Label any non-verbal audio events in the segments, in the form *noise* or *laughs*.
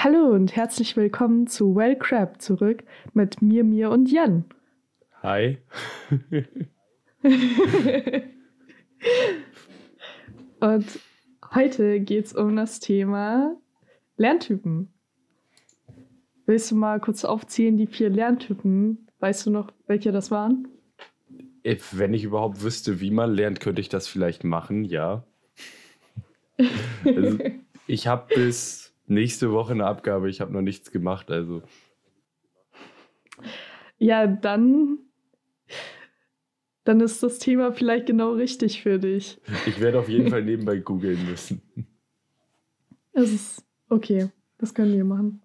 Hallo und herzlich willkommen zu Well Crab zurück mit mir, mir und Jan. Hi. *laughs* und heute geht es um das Thema Lerntypen. Willst du mal kurz aufzählen, die vier Lerntypen? Weißt du noch, welche das waren? Wenn ich überhaupt wüsste, wie man lernt, könnte ich das vielleicht machen, ja. *laughs* Also, ich habe bis nächste Woche eine Abgabe, ich habe noch nichts gemacht, also. Ja, dann, dann ist das Thema vielleicht genau richtig für dich. Ich werde auf jeden Fall nebenbei googeln müssen. Es ist okay, das können wir machen.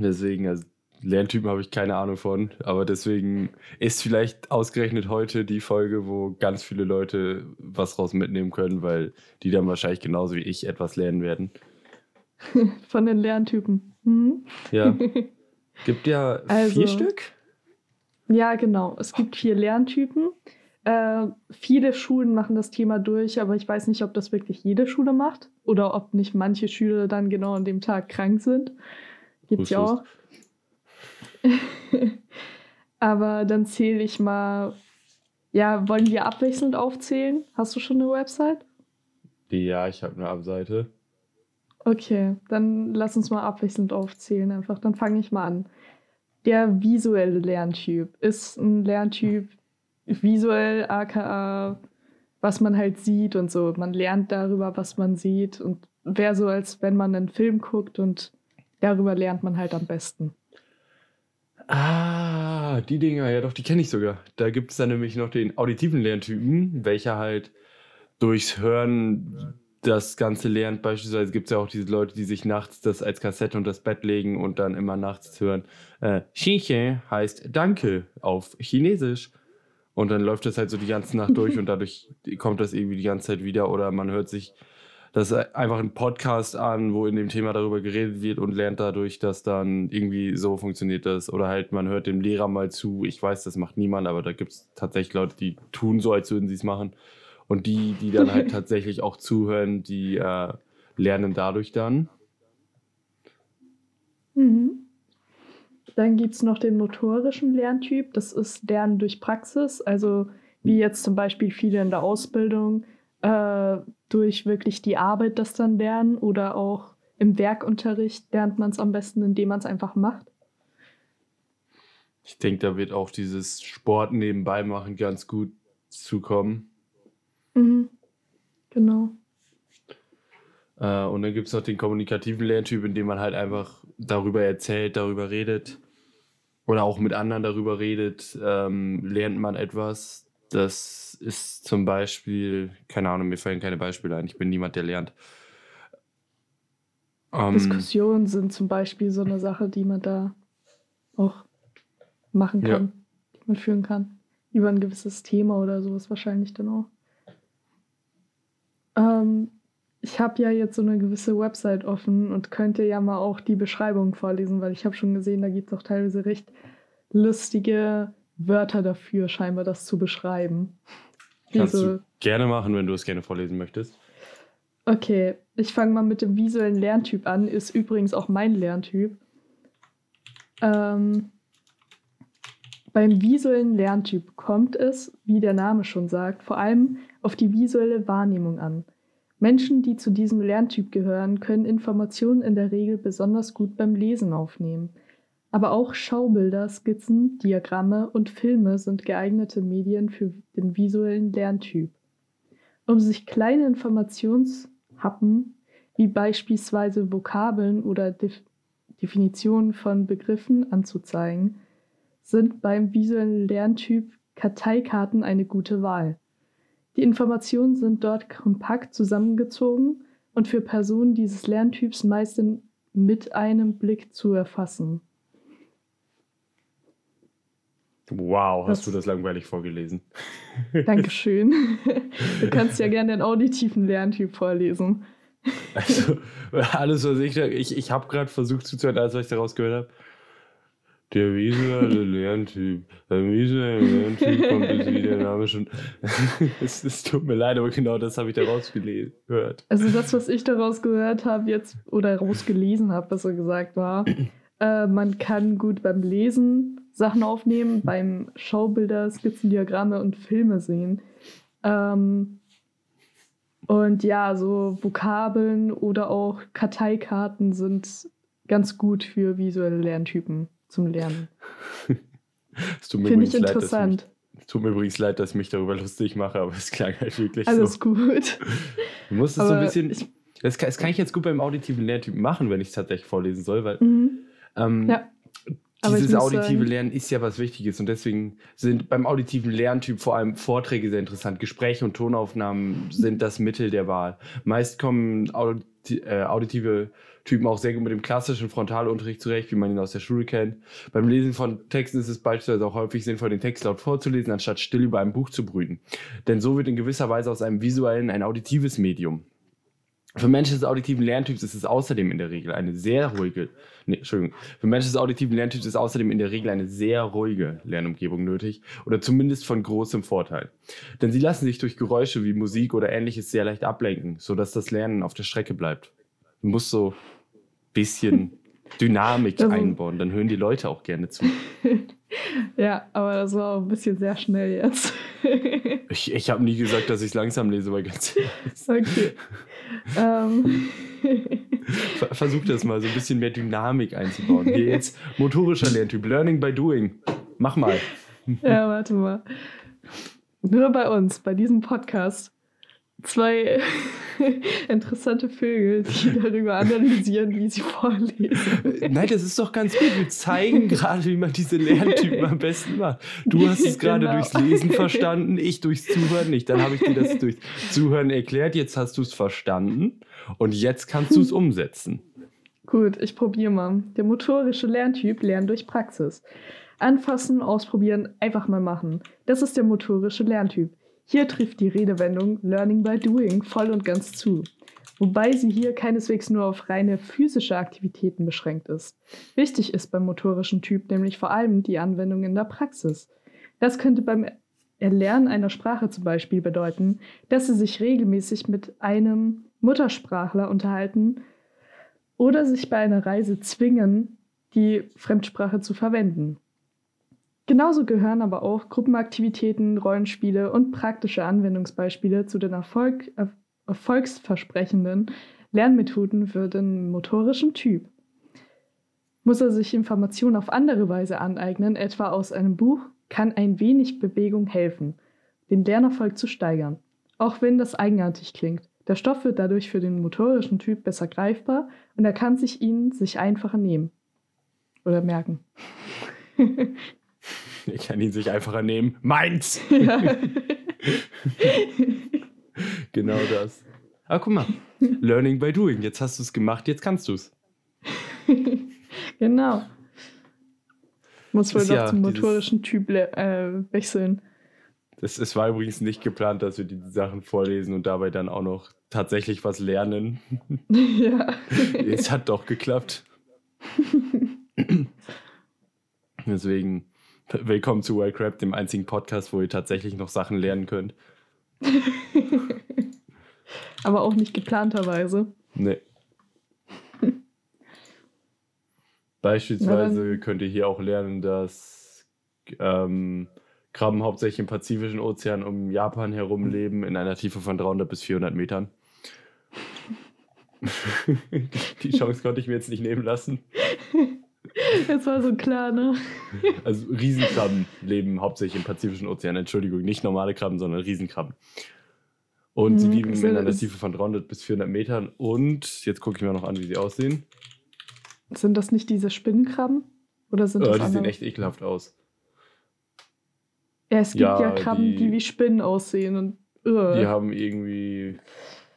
Deswegen, also Lerntypen habe ich keine Ahnung von, aber deswegen ist vielleicht ausgerechnet heute die Folge, wo ganz viele Leute was raus mitnehmen können, weil die dann wahrscheinlich genauso wie ich etwas lernen werden. *laughs* Von den Lerntypen. Mhm. Ja. *laughs* Gibt ja also, vier Stück? Ja, genau. Es gibt vier Lerntypen. Äh, viele Schulen machen das Thema durch, aber ich weiß nicht, ob das wirklich jede Schule macht oder ob nicht manche Schüler dann genau an dem Tag krank sind. Gibt es ja auch. *laughs* Aber dann zähle ich mal. Ja, wollen wir abwechselnd aufzählen? Hast du schon eine Website? Ja, ich habe eine Abseite. Okay, dann lass uns mal abwechselnd aufzählen einfach. Dann fange ich mal an. Der visuelle Lerntyp ist ein Lerntyp visuell, aka was man halt sieht und so. Man lernt darüber, was man sieht und wäre so, als wenn man einen Film guckt und darüber lernt man halt am besten. Ah, die Dinger, ja doch, die kenne ich sogar. Da gibt es dann nämlich noch den auditiven Lerntypen, welcher halt durchs Hören das Ganze lernt. Beispielsweise gibt es ja auch diese Leute, die sich nachts das als Kassette unter das Bett legen und dann immer nachts hören. Äh, Xinche heißt Danke auf Chinesisch. Und dann läuft das halt so die ganze Nacht durch *laughs* und dadurch kommt das irgendwie die ganze Zeit wieder. Oder man hört sich das ist einfach ein Podcast an, wo in dem Thema darüber geredet wird und lernt dadurch, dass dann irgendwie so funktioniert das. Oder halt, man hört dem Lehrer mal zu. Ich weiß, das macht niemand, aber da gibt es tatsächlich Leute, die tun so, als würden sie es machen. Und die, die dann halt tatsächlich auch zuhören, die äh, lernen dadurch dann. Mhm. Dann gibt es noch den motorischen Lerntyp. Das ist Lernen durch Praxis. Also wie jetzt zum Beispiel viele in der Ausbildung äh, durch wirklich die Arbeit das dann lernen oder auch im Werkunterricht lernt man es am besten, indem man es einfach macht? Ich denke, da wird auch dieses Sport nebenbei machen ganz gut zukommen. Mhm. Genau. Äh, und dann gibt es noch den kommunikativen Lerntyp, in dem man halt einfach darüber erzählt, darüber redet oder auch mit anderen darüber redet, ähm, lernt man etwas. Das ist zum Beispiel, keine Ahnung, mir fallen keine Beispiele ein. Ich bin niemand, der lernt. Ähm, Diskussionen sind zum Beispiel so eine Sache, die man da auch machen kann, ja. die man führen kann. Über ein gewisses Thema oder sowas wahrscheinlich dann auch. Ähm, ich habe ja jetzt so eine gewisse Website offen und könnte ja mal auch die Beschreibung vorlesen, weil ich habe schon gesehen, da gibt es auch teilweise recht lustige Wörter dafür, scheinbar das zu beschreiben. Kannst Diese... du gerne machen, wenn du es gerne vorlesen möchtest. Okay, ich fange mal mit dem visuellen Lerntyp an. Ist übrigens auch mein Lerntyp. Ähm, beim visuellen Lerntyp kommt es, wie der Name schon sagt, vor allem auf die visuelle Wahrnehmung an. Menschen, die zu diesem Lerntyp gehören, können Informationen in der Regel besonders gut beim Lesen aufnehmen. Aber auch Schaubilder, Skizzen, Diagramme und Filme sind geeignete Medien für den visuellen Lerntyp. Um sich kleine Informationshappen wie beispielsweise Vokabeln oder Def Definitionen von Begriffen anzuzeigen, sind beim visuellen Lerntyp Karteikarten eine gute Wahl. Die Informationen sind dort kompakt zusammengezogen und für Personen dieses Lerntyps meist mit einem Blick zu erfassen. Wow, hast das, du das langweilig vorgelesen? *laughs* Dankeschön. *laughs* Du kannst ja gerne den auditiven Lerntyp vorlesen. Also, alles, was ich, ich, ich habe gerade versucht zuzuhören, als ich daraus gehört habe. Der visuelle Lerntyp. Der visuelle Lerntyp kommt jetzt wie der Name schon. *laughs* es, es, tut mir leid, aber genau das habe ich daraus gehört. Also das, was ich daraus gehört habe jetzt, oder rausgelesen habe, besser gesagt, war, *clears throat* äh, man kann gut beim Lesen Sachen aufnehmen, beim Schaubilder, Skizzendiagramme und Filme sehen. Ähm, und ja, so Vokabeln oder auch Karteikarten sind ganz gut für visuelle Lerntypen zum Lernen. *laughs* Finde ich interessant. Es tut mir übrigens leid, dass ich mich darüber lustig mache, aber es klang halt wirklich Alles so. gut. Du musst es so ein bisschen. Ich, das, kann, das, kann, ich jetzt gut beim auditiven Lerntypen machen, wenn ich es tatsächlich vorlesen soll, weil mhm. ähm, ja. dieses auditive sagen, Lernen ist ja was Wichtiges und deswegen sind beim auditiven Lerntyp vor allem Vorträge sehr interessant. Gespräche und Tonaufnahmen sind das Mittel der Wahl. Meist kommen äh, auditive Typen auch sehr gut mit dem klassischen Frontalunterricht zurecht, wie man ihn aus der Schule kennt. Beim Lesen von Texten ist es beispielsweise auch häufig sinnvoll, den Text laut vorzulesen, anstatt still über ein Buch zu brüten. Denn so wird in gewisser Weise aus einem visuellen ein auditives Medium. Für Menschen des auditiven Lerntyps ist es außerdem in der Regel eine sehr ruhige, nee, Entschuldigung, für Menschen des auditiven Lerntyps ist außerdem in der Regel eine sehr ruhige Lernumgebung nötig oder zumindest von großem Vorteil. Denn sie lassen sich durch Geräusche wie Musik oder ähnliches sehr leicht ablenken, sodass das Lernen auf der Strecke bleibt. Du musst so bisschen *laughs* Dynamik also, einbauen. Dann hören die Leute auch gerne zu. *laughs* ja, aber das war auch ein bisschen sehr schnell jetzt. *laughs* ich ich habe nie gesagt, dass ich es langsam lese, weil ganz Okay. ähm. Versuch das mal, so ein bisschen mehr Dynamik einzubauen. Hier jetzt motorischer Lerntyp, Learning by Doing. Mach mal. ja, warte mal. Nur bei uns, bei diesem Podcast zwei *laughs* interessante Vögel, die *laughs* darüber analysieren, wie sie vorlesen. Nein, das ist doch ganz gut. Wir zeigen *laughs* gerade, wie man diese Lerntypen am besten macht. Du hast es gerade genau. durchs Lesen verstanden, ich durchs Zuhören nicht. Dann habe ich dir das durchs Zuhören erklärt, jetzt hast du es verstanden und jetzt kannst du es umsetzen. Gut, ich probiere mal. Der motorische Lerntyp lernt durch Praxis. Anfassen, ausprobieren, einfach mal machen. Das ist der motorische Lerntyp. Hier trifft die Redewendung Learning by Doing voll und ganz zu, wobei sie hier keineswegs nur auf reine physische Aktivitäten beschränkt ist. Wichtig ist beim motorischen Typ nämlich vor allem die Anwendung in der Praxis. Das könnte beim Erlernen einer Sprache zum Beispiel bedeuten, dass Sie sich regelmäßig mit einem Muttersprachler unterhalten oder sich bei einer Reise zwingen, die Fremdsprache zu verwenden. Genauso gehören aber auch Gruppenaktivitäten, Rollenspiele und praktische Anwendungsbeispiele zu den Erfolg, er, erfolgsversprechenden Lernmethoden für den motorischen Typ. Muss er sich Informationen auf andere Weise aneignen, etwa aus einem Buch, kann ein wenig Bewegung helfen, den Lernerfolg zu steigern. Auch wenn das eigenartig klingt. Der Stoff wird dadurch für den motorischen Typ besser greifbar und er kann sich ihn sich einfacher nehmen. Oder merken. *laughs* Ich kann ihn sich einfacher nehmen. Meins! *laughs* Ja. *laughs* genau das. Aber guck mal, Learning by Doing. Jetzt hast du es gemacht, jetzt kannst du es. *laughs* genau. Muss wohl doch ja zum motorischen Typ äh, wechseln. Das, es war übrigens nicht geplant, dass wir diese Sachen vorlesen und dabei dann auch noch tatsächlich was lernen. Ja. es hat doch geklappt. Deswegen Willkommen zu Wildcrap, dem einzigen Podcast, wo ihr tatsächlich noch Sachen lernen könnt. *laughs* Aber auch nicht geplanterweise. Nee. *laughs* Beispielsweise könnt ihr hier auch lernen, dass ähm, Krabben hauptsächlich im Pazifischen Ozean um Japan herum leben, in einer Tiefe von 300 bis 400 Metern. *laughs* Die Chance konnte ich mir jetzt nicht nehmen lassen. Das war so klar, ne? Also Riesenkrabben leben hauptsächlich im Pazifischen Ozean. Entschuldigung, nicht normale Krabben, sondern Riesenkrabben. Und mhm, sie lieben in einer Tiefe von 300 bis 400 Metern. Und jetzt gucke ich mir noch an, wie sie aussehen. Sind das nicht diese Spinnenkrabben? Oder sind das äh, die andere? sehen echt ekelhaft aus. Ja, es gibt ja, ja Krabben, die, die, wie Spinnen aussehen. Und, uh. Die haben irgendwie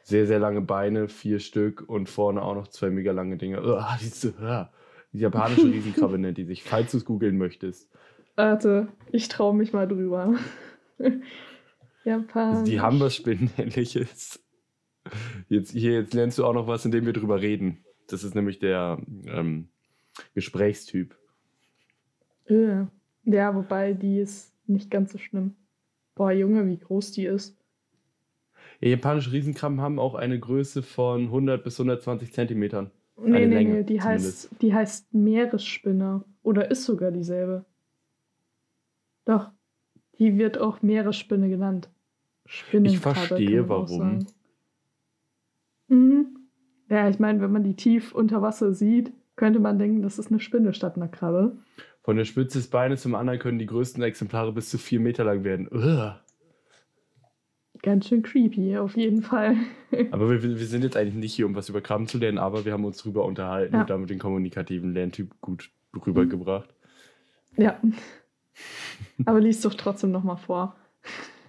sehr, sehr lange Beine, vier Stück und vorne auch noch zwei mega lange Dinge. Uh, die, uh. Die japanische *laughs* Riesenkrabbe nennt die sich, falls du es googeln möchtest. Warte, ich traue mich mal drüber. *laughs* Japan. Die haben was Spinnenähnliches. Jetzt, hier, jetzt lernst du auch noch was, indem wir drüber reden. Das ist nämlich der ähm, Gesprächstyp. Äh. Ja, wobei die ist nicht ganz so schlimm. Boah, Junge, wie groß die ist. Ja, japanische Riesenkrabben haben auch eine Größe von 100 bis 120 Zentimetern. Nee, nee, Länge nee, die heißt, die heißt Meeresspinne. Oder ist sogar dieselbe. Doch, die wird auch Meeresspinne genannt. Spinnenkrabbe, verstehe, warum. Mhm. Ja, ich meine, wenn man die tief unter Wasser sieht, könnte man denken, das ist eine Spinne statt einer Krabbe. Von der Spitze des Beines zum anderen können die größten Exemplare bis zu vier Meter lang werden. Ugh. Ganz schön creepy, auf jeden Fall. *laughs* Aber wir, wir sind jetzt eigentlich nicht hier, um was über Krabben zu lernen, aber wir haben uns drüber unterhalten Ja. und damit den kommunikativen Lerntyp gut rübergebracht. ja. Aber lies doch trotzdem nochmal vor.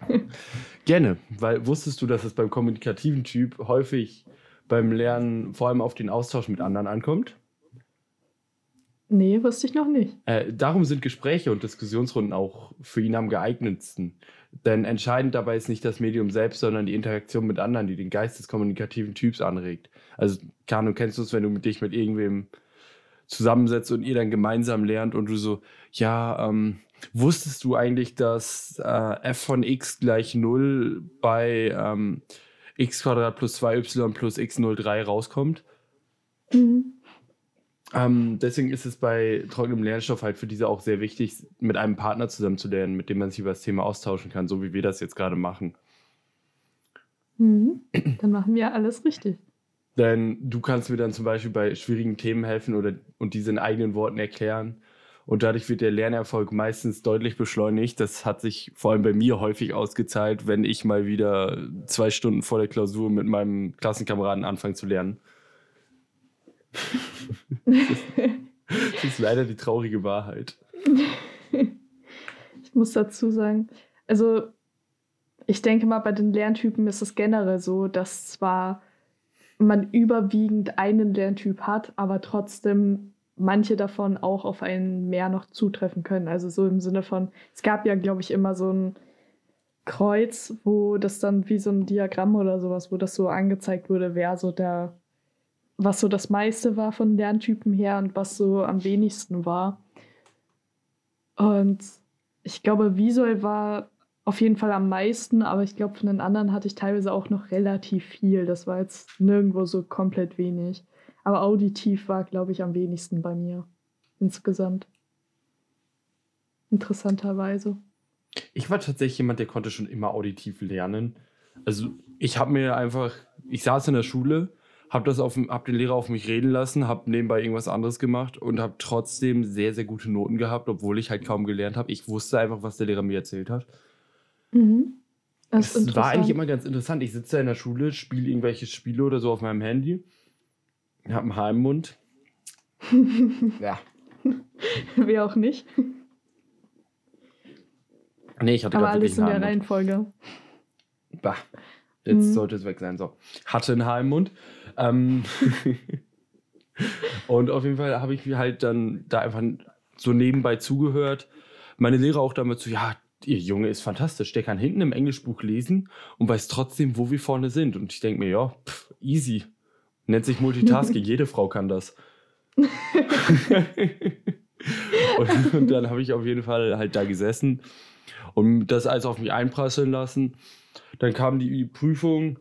*laughs* Gerne, weil wusstest du, dass es beim kommunikativen Typ häufig beim Lernen vor allem auf den Austausch mit anderen ankommt? Nee, wusste ich noch nicht. Äh, darum sind Gespräche und Diskussionsrunden auch für ihn am geeignetsten. Denn entscheidend dabei ist nicht das Medium selbst, sondern die Interaktion mit anderen, die den Geist des kommunikativen Typs anregt. Also, Kano, kennst du es, wenn du mit dich mit irgendwem zusammensetzt und ihr dann gemeinsam lernt und du so, ja, ähm, wusstest du eigentlich, dass äh, f von x gleich 0 bei ähm, x Quadrat plus 2y plus x03 rauskommt? Mhm. Ähm, deswegen ist es bei trockenem Lernstoff halt für diese auch sehr wichtig, mit einem Partner zusammen zu lernen, mit dem man sich über das Thema austauschen kann, so wie wir das jetzt gerade machen. Mhm. Dann machen wir alles richtig. Denn du kannst mir dann zum Beispiel bei schwierigen Themen helfen oder und diese in eigenen Worten erklären. Und dadurch wird der Lernerfolg meistens deutlich beschleunigt. Das hat sich vor allem bei mir häufig ausgezahlt, wenn ich mal wieder zwei Stunden vor der Klausur mit meinem Klassenkameraden anfange zu lernen. Das ist leider die traurige Wahrheit. *laughs* Ich muss dazu sagen, also ich denke mal, bei den Lerntypen ist es generell so, dass zwar man überwiegend einen Lerntyp hat, aber trotzdem manche davon auch auf einen mehr noch zutreffen können. Also so im Sinne von, es gab ja, glaube ich, immer so ein Kreuz, wo das dann wie so ein Diagramm oder sowas, wo das so angezeigt wurde, wer so der, was so das meiste war von Lerntypen her und was so am wenigsten war. Und ich glaube, visuell war auf jeden Fall am meisten, aber ich glaube, von den anderen hatte ich teilweise auch noch relativ viel. Das war jetzt nirgendwo so komplett wenig. Aber auditiv war, glaube ich, am wenigsten bei mir insgesamt. Interessanterweise. Ich war tatsächlich jemand, der konnte schon immer auditiv lernen. Also ich habe mir einfach, ich saß in der Schule, habe das auf, hab den Lehrer auf mich reden lassen, habe nebenbei irgendwas anderes gemacht und habe trotzdem sehr, sehr gute Noten gehabt, obwohl ich halt kaum gelernt habe. Ich wusste einfach, was der Lehrer mir erzählt hat. Mhm. Das Es war eigentlich immer ganz interessant. Ich sitze da in der Schule, spiele irgendwelche Spiele oder so auf meinem Handy, habe ein Haar im Mund. *laughs* ja. Wer auch nicht. Nee, ich hatte Aber alles in der. Reihenfolge. Bah, jetzt Mhm. sollte es weg sein. So, hatte ein Haar im Mund. Ähm *laughs* und auf jeden Fall habe ich mir halt dann da einfach so nebenbei zugehört. Meine Lehrer auch damit so, ja, ihr Junge ist fantastisch. Der kann hinten im Englischbuch lesen und weiß trotzdem, wo wir vorne sind. Und ich denke mir, ja, pff, easy. Nennt sich Multitasking. *laughs* Jede Frau kann das. *laughs* und, und dann habe ich auf jeden Fall halt da gesessen und das alles auf mich einprasseln lassen. Dann kam die Prüfung.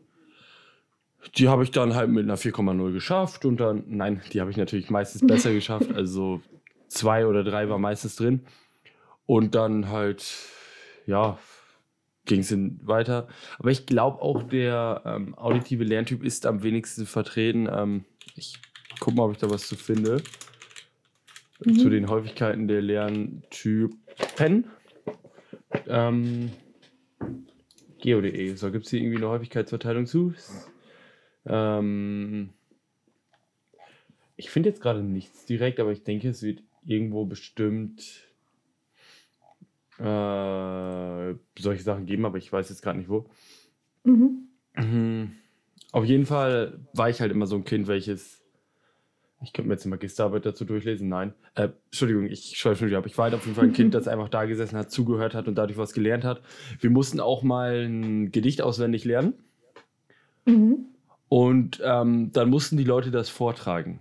Die habe ich dann halt mit einer 4,0 geschafft und dann, nein, die habe ich natürlich meistens *laughs* besser geschafft. Also zwei oder drei war meistens drin. Und dann halt, ja, ging es weiter. Aber ich glaube auch, der ähm, auditive Lerntyp ist am wenigsten vertreten. Ähm, ich gucke mal, ob ich da was zu finde. Mhm. Zu den Häufigkeiten der Lerntypen. Ähm, Geo.de. So, gibt es hier irgendwie eine Häufigkeitsverteilung zu? Ähm, ich finde jetzt gerade nichts direkt, aber ich denke, es wird irgendwo bestimmt äh, solche Sachen geben, aber ich weiß jetzt gerade nicht wo. Mhm. Mhm. Auf jeden Fall war ich halt immer so ein Kind, welches. Ich könnte mir jetzt eine Magisterarbeit dazu durchlesen. Nein. Äh, Entschuldigung, ich schreibe schon wieder ab. Ich war halt auf jeden Fall ein Kind, *laughs* das einfach da gesessen hat, zugehört hat und dadurch was gelernt hat. Wir mussten auch mal ein Gedicht auswendig lernen. Mhm. Und ähm, dann mussten die Leute das vortragen.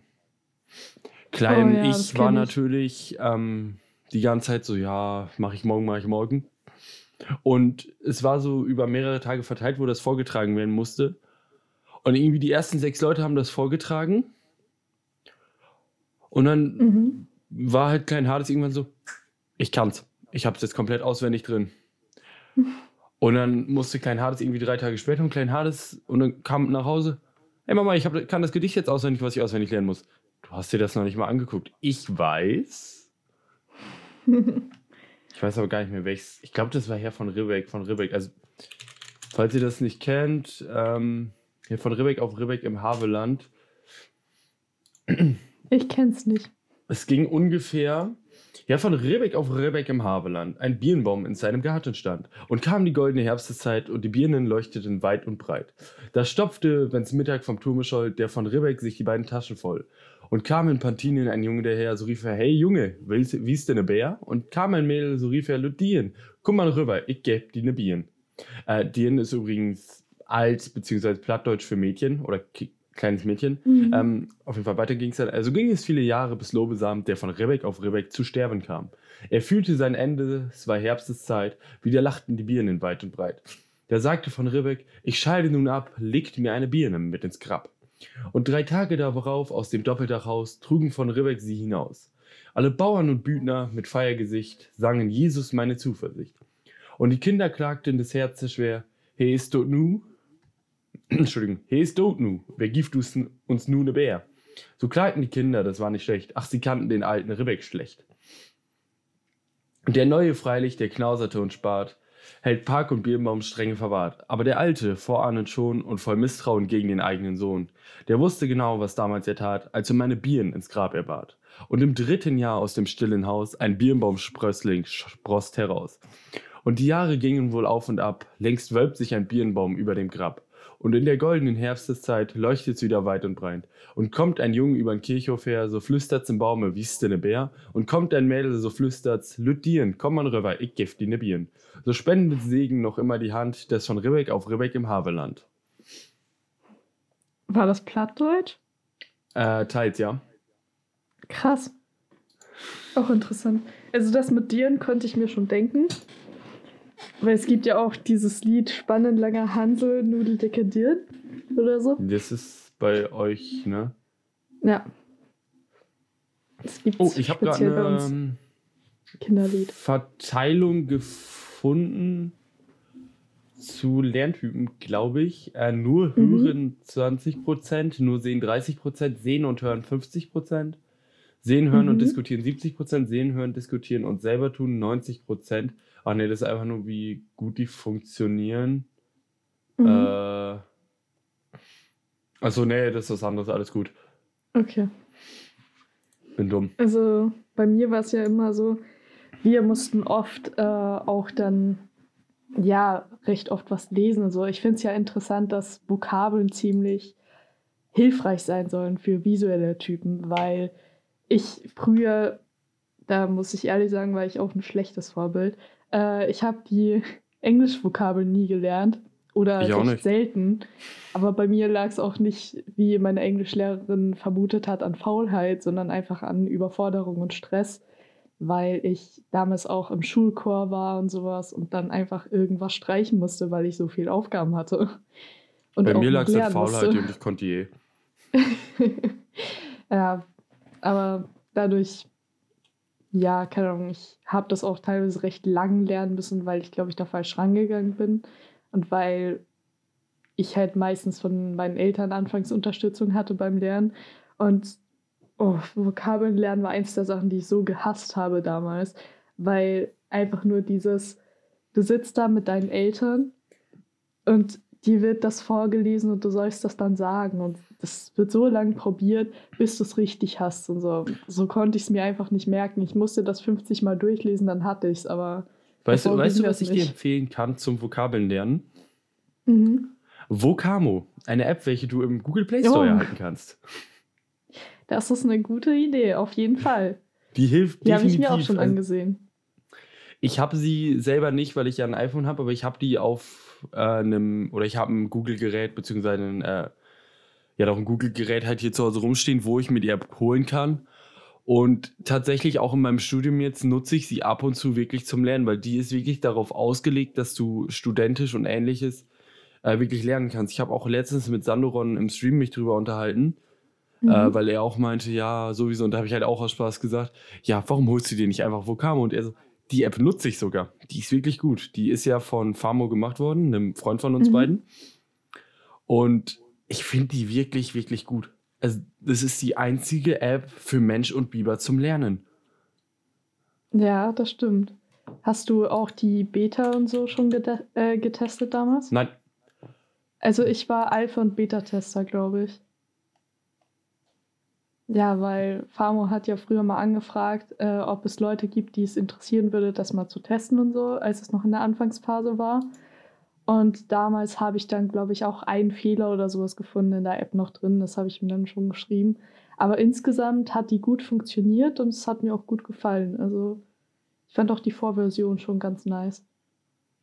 Klein Oh ja, ich war natürlich ähm, die ganze Zeit so, ja, mache ich morgen, mache ich morgen. Und es war so über mehrere Tage verteilt, wo das vorgetragen werden musste. Und irgendwie die ersten sechs Leute haben das vorgetragen. Und dann mhm. war halt Klein Hades irgendwann so, ich kann's. Ich hab's jetzt komplett auswendig drin. *laughs* Und dann musste Klein Hades irgendwie drei Tage später und Klein Hades und dann kam nach Hause. Hey Mama, ich hab, kann das Gedicht jetzt auswendig, was ich auswendig lernen muss. Du hast dir das noch nicht mal angeguckt. Ich weiß. ich weiß aber gar nicht mehr welches. Ich glaube, das war Herr von Ribbeck. Von Ribbeck. Also, falls ihr das nicht kennt, ähm, Herr von Ribbeck auf Ribbeck im Haveland. Ich kenn's nicht. Es ging ungefähr ja, von Rebeck auf Rebeck im Haveland ein Birnbaum in seinem Garten stand. Und kam die goldene Herbsteszeit und die Birnen leuchteten weit und breit. Da stopfte, wenn's Mittag vom Turme scholl, der von Rebeck sich die beiden Taschen voll. Und kam in Pantinien ein Junge daher, so rief er, hey Junge, wie ist denn ne Bär? Und kam ein Mädel, so rief er, Ludien, komm mal rüber, ich geb dir ne Bien. Äh, Dien ist übrigens alt, beziehungsweise Plattdeutsch für Mädchen oder kleines Mädchen. Mhm. Ähm, auf jeden Fall weiter ging es dann. Also ging es viele Jahre, bis Lobesam, der von Rebek auf Rebek zu sterben kam. Er fühlte sein Ende, es war Herbsteszeit, wieder lachten die Birnen weit und breit. Da sagte von Rebek, ich scheide nun ab, legt mir eine Birne mit ins Grab. Und drei Tage darauf aus dem Doppeldachhaus trugen von Rebek sie hinaus. Alle Bauern und Büdner mit Feiergesicht sangen Jesus meine Zuversicht. Und die Kinder klagten des Herzens schwer, He ist dort nu, Entschuldigung, he ist tot nu, wer gift uns nu ne Bär? So klagten die Kinder, das war nicht schlecht. Ach, sie kannten den alten Ribbeck schlecht. Der neue freilich, der knauserte und spart, hält Park und Birnbaum strenge verwahrt. Aber der alte, vorahnend schon und voll Misstrauen gegen den eigenen Sohn, der wusste genau, was damals er tat, als er meine Birnen ins Grab erbat. Und im dritten Jahr aus dem stillen Haus ein Birnbaumsprössling sproßt heraus. Und die Jahre gingen wohl auf und ab, längst wölbt sich ein Birnbaum über dem Grab. Und in der goldenen Herbsteszeit leuchtet's wieder weit und breit. Und kommt ein Junge übern Kirchhof her, so flüstert's im Baume, wie's denn ne Bär? Und kommt ein Mädel, so flüstert's, Lüdieren, komm man rüber, ich gef die ne Bieren. So spendet Segen noch immer die Hand, des von Ribbeck auf Ribbeck im Haveland. War das Plattdeutsch? Äh, teils, ja. Krass. Auch interessant. Also das mit Dieren konnte ich mir schon denken. Weil es gibt ja auch dieses Lied Spannend langer Hansel, Nudel dekadiert oder so. Das ist bei euch, ne? Ja. Es gibt oh, ich habe gerade eine ähm, Kinderlied. Verteilung gefunden zu Lerntypen, glaube ich. Äh, nur mhm. hören mhm. 20%, nur sehen 30%, sehen und hören 50%. Sehen, hören mhm. und diskutieren 70%, sehen, hören, diskutieren und selber tun 90%. Ach nee, das ist einfach nur, wie gut die funktionieren. Mhm. Äh, also, nee, das ist was anderes, alles gut. Okay. Bin dumm. Also, bei mir war es ja immer so, wir mussten oft äh, auch dann, ja, recht oft was lesen. Also, ich finde es ja interessant, dass Vokabeln ziemlich hilfreich sein sollen für visuelle Typen, weil ich früher, da muss ich ehrlich sagen, war ich auch ein schlechtes Vorbild, äh, ich habe die *laughs* Englischvokabeln nie gelernt oder ich recht selten. Aber bei mir lag es auch nicht, wie meine Englischlehrerin vermutet hat, an Faulheit, sondern einfach an Überforderung und Stress, weil ich damals auch im Schulchor war und sowas und dann einfach irgendwas streichen musste, weil ich so viel Aufgaben hatte. Und bei mir lag es an Faulheit musste. und ich konnte je. *laughs* ja, aber dadurch ja, keine Ahnung, ich habe das auch teilweise recht lang lernen müssen, weil ich glaube, ich da falsch rangegangen bin und weil ich halt meistens von meinen Eltern anfangs Unterstützung hatte beim Lernen und oh, Vokabeln lernen war eins der Sachen, die ich so gehasst habe damals, weil einfach nur dieses, du sitzt da mit deinen Eltern und dir wird das vorgelesen und du sollst das dann sagen. Und das wird so lange probiert, bis du es richtig hast und so. So konnte ich es mir einfach nicht merken. Ich musste das 50 Mal durchlesen, dann hatte ich es, aber. Weißt du, weißt du, was ich nicht. dir empfehlen kann zum Vokabeln lernen? Mhm. Vocamo, eine App, welche du im Google Play Store oh. erhalten kannst. Das ist eine gute Idee, auf jeden Fall. Die hilft Die habe ich mir auch schon angesehen. Ich habe sie selber nicht, weil ich ja ein iPhone habe, aber ich habe die auf äh, einem, oder ich habe ein Google-Gerät, beziehungsweise ein, äh, ja, doch ein Google-Gerät halt hier zu Hause rumstehen, wo ich mir die App holen kann. Und tatsächlich auch in meinem Studium jetzt nutze ich sie ab und zu wirklich zum Lernen, weil die ist wirklich darauf ausgelegt, dass du studentisch und ähnliches äh, wirklich lernen kannst. Ich habe auch letztens mit Sandoron im Stream mich drüber unterhalten, äh, mhm. äh, weil er auch meinte, ja, sowieso. Und da habe ich halt auch aus Spaß gesagt, ja, warum holst du dir nicht einfach Vokamo? Und er so, die App nutze ich sogar. Die ist wirklich gut. Die ist ja von Famo gemacht worden, einem Freund von uns mhm. beiden. Und ich finde die wirklich, wirklich gut. Also, das ist die einzige App für Mensch und Biber zum Lernen. Ja, das stimmt. Hast du auch die Beta und so schon get äh, getestet damals? Nein. Also ich war Alpha- und Beta-Tester, glaube ich. Ja, weil Famo hat ja früher mal angefragt, äh, ob es Leute gibt, die es interessieren würde, das mal zu testen und so, als es noch in der Anfangsphase war. Und damals habe ich dann, glaube ich, auch einen Fehler oder sowas gefunden in der App noch drin. Das habe ich mir dann schon geschrieben. Aber insgesamt hat die gut funktioniert und es hat mir auch gut gefallen. Also ich fand auch die Vorversion schon ganz nice.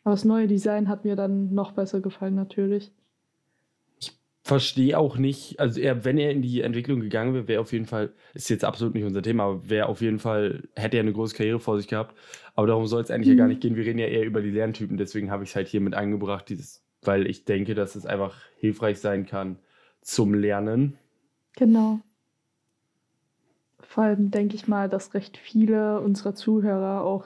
Aber das neue Design hat mir dann noch besser gefallen, natürlich verstehe auch nicht, also er, wenn er in die Entwicklung gegangen wäre, wäre auf jeden Fall, ist jetzt absolut nicht unser Thema, aber wäre auf jeden Fall, hätte er eine große Karriere vor sich gehabt. Aber darum soll es eigentlich mhm. ja gar mhm. nicht gehen. Wir reden ja eher über die Lerntypen, deswegen habe ich es halt hier mit eingebracht, dieses, weil ich denke, dass es einfach hilfreich sein kann zum Lernen. Genau. Vor allem denke ich mal, dass recht viele unserer Zuhörer auch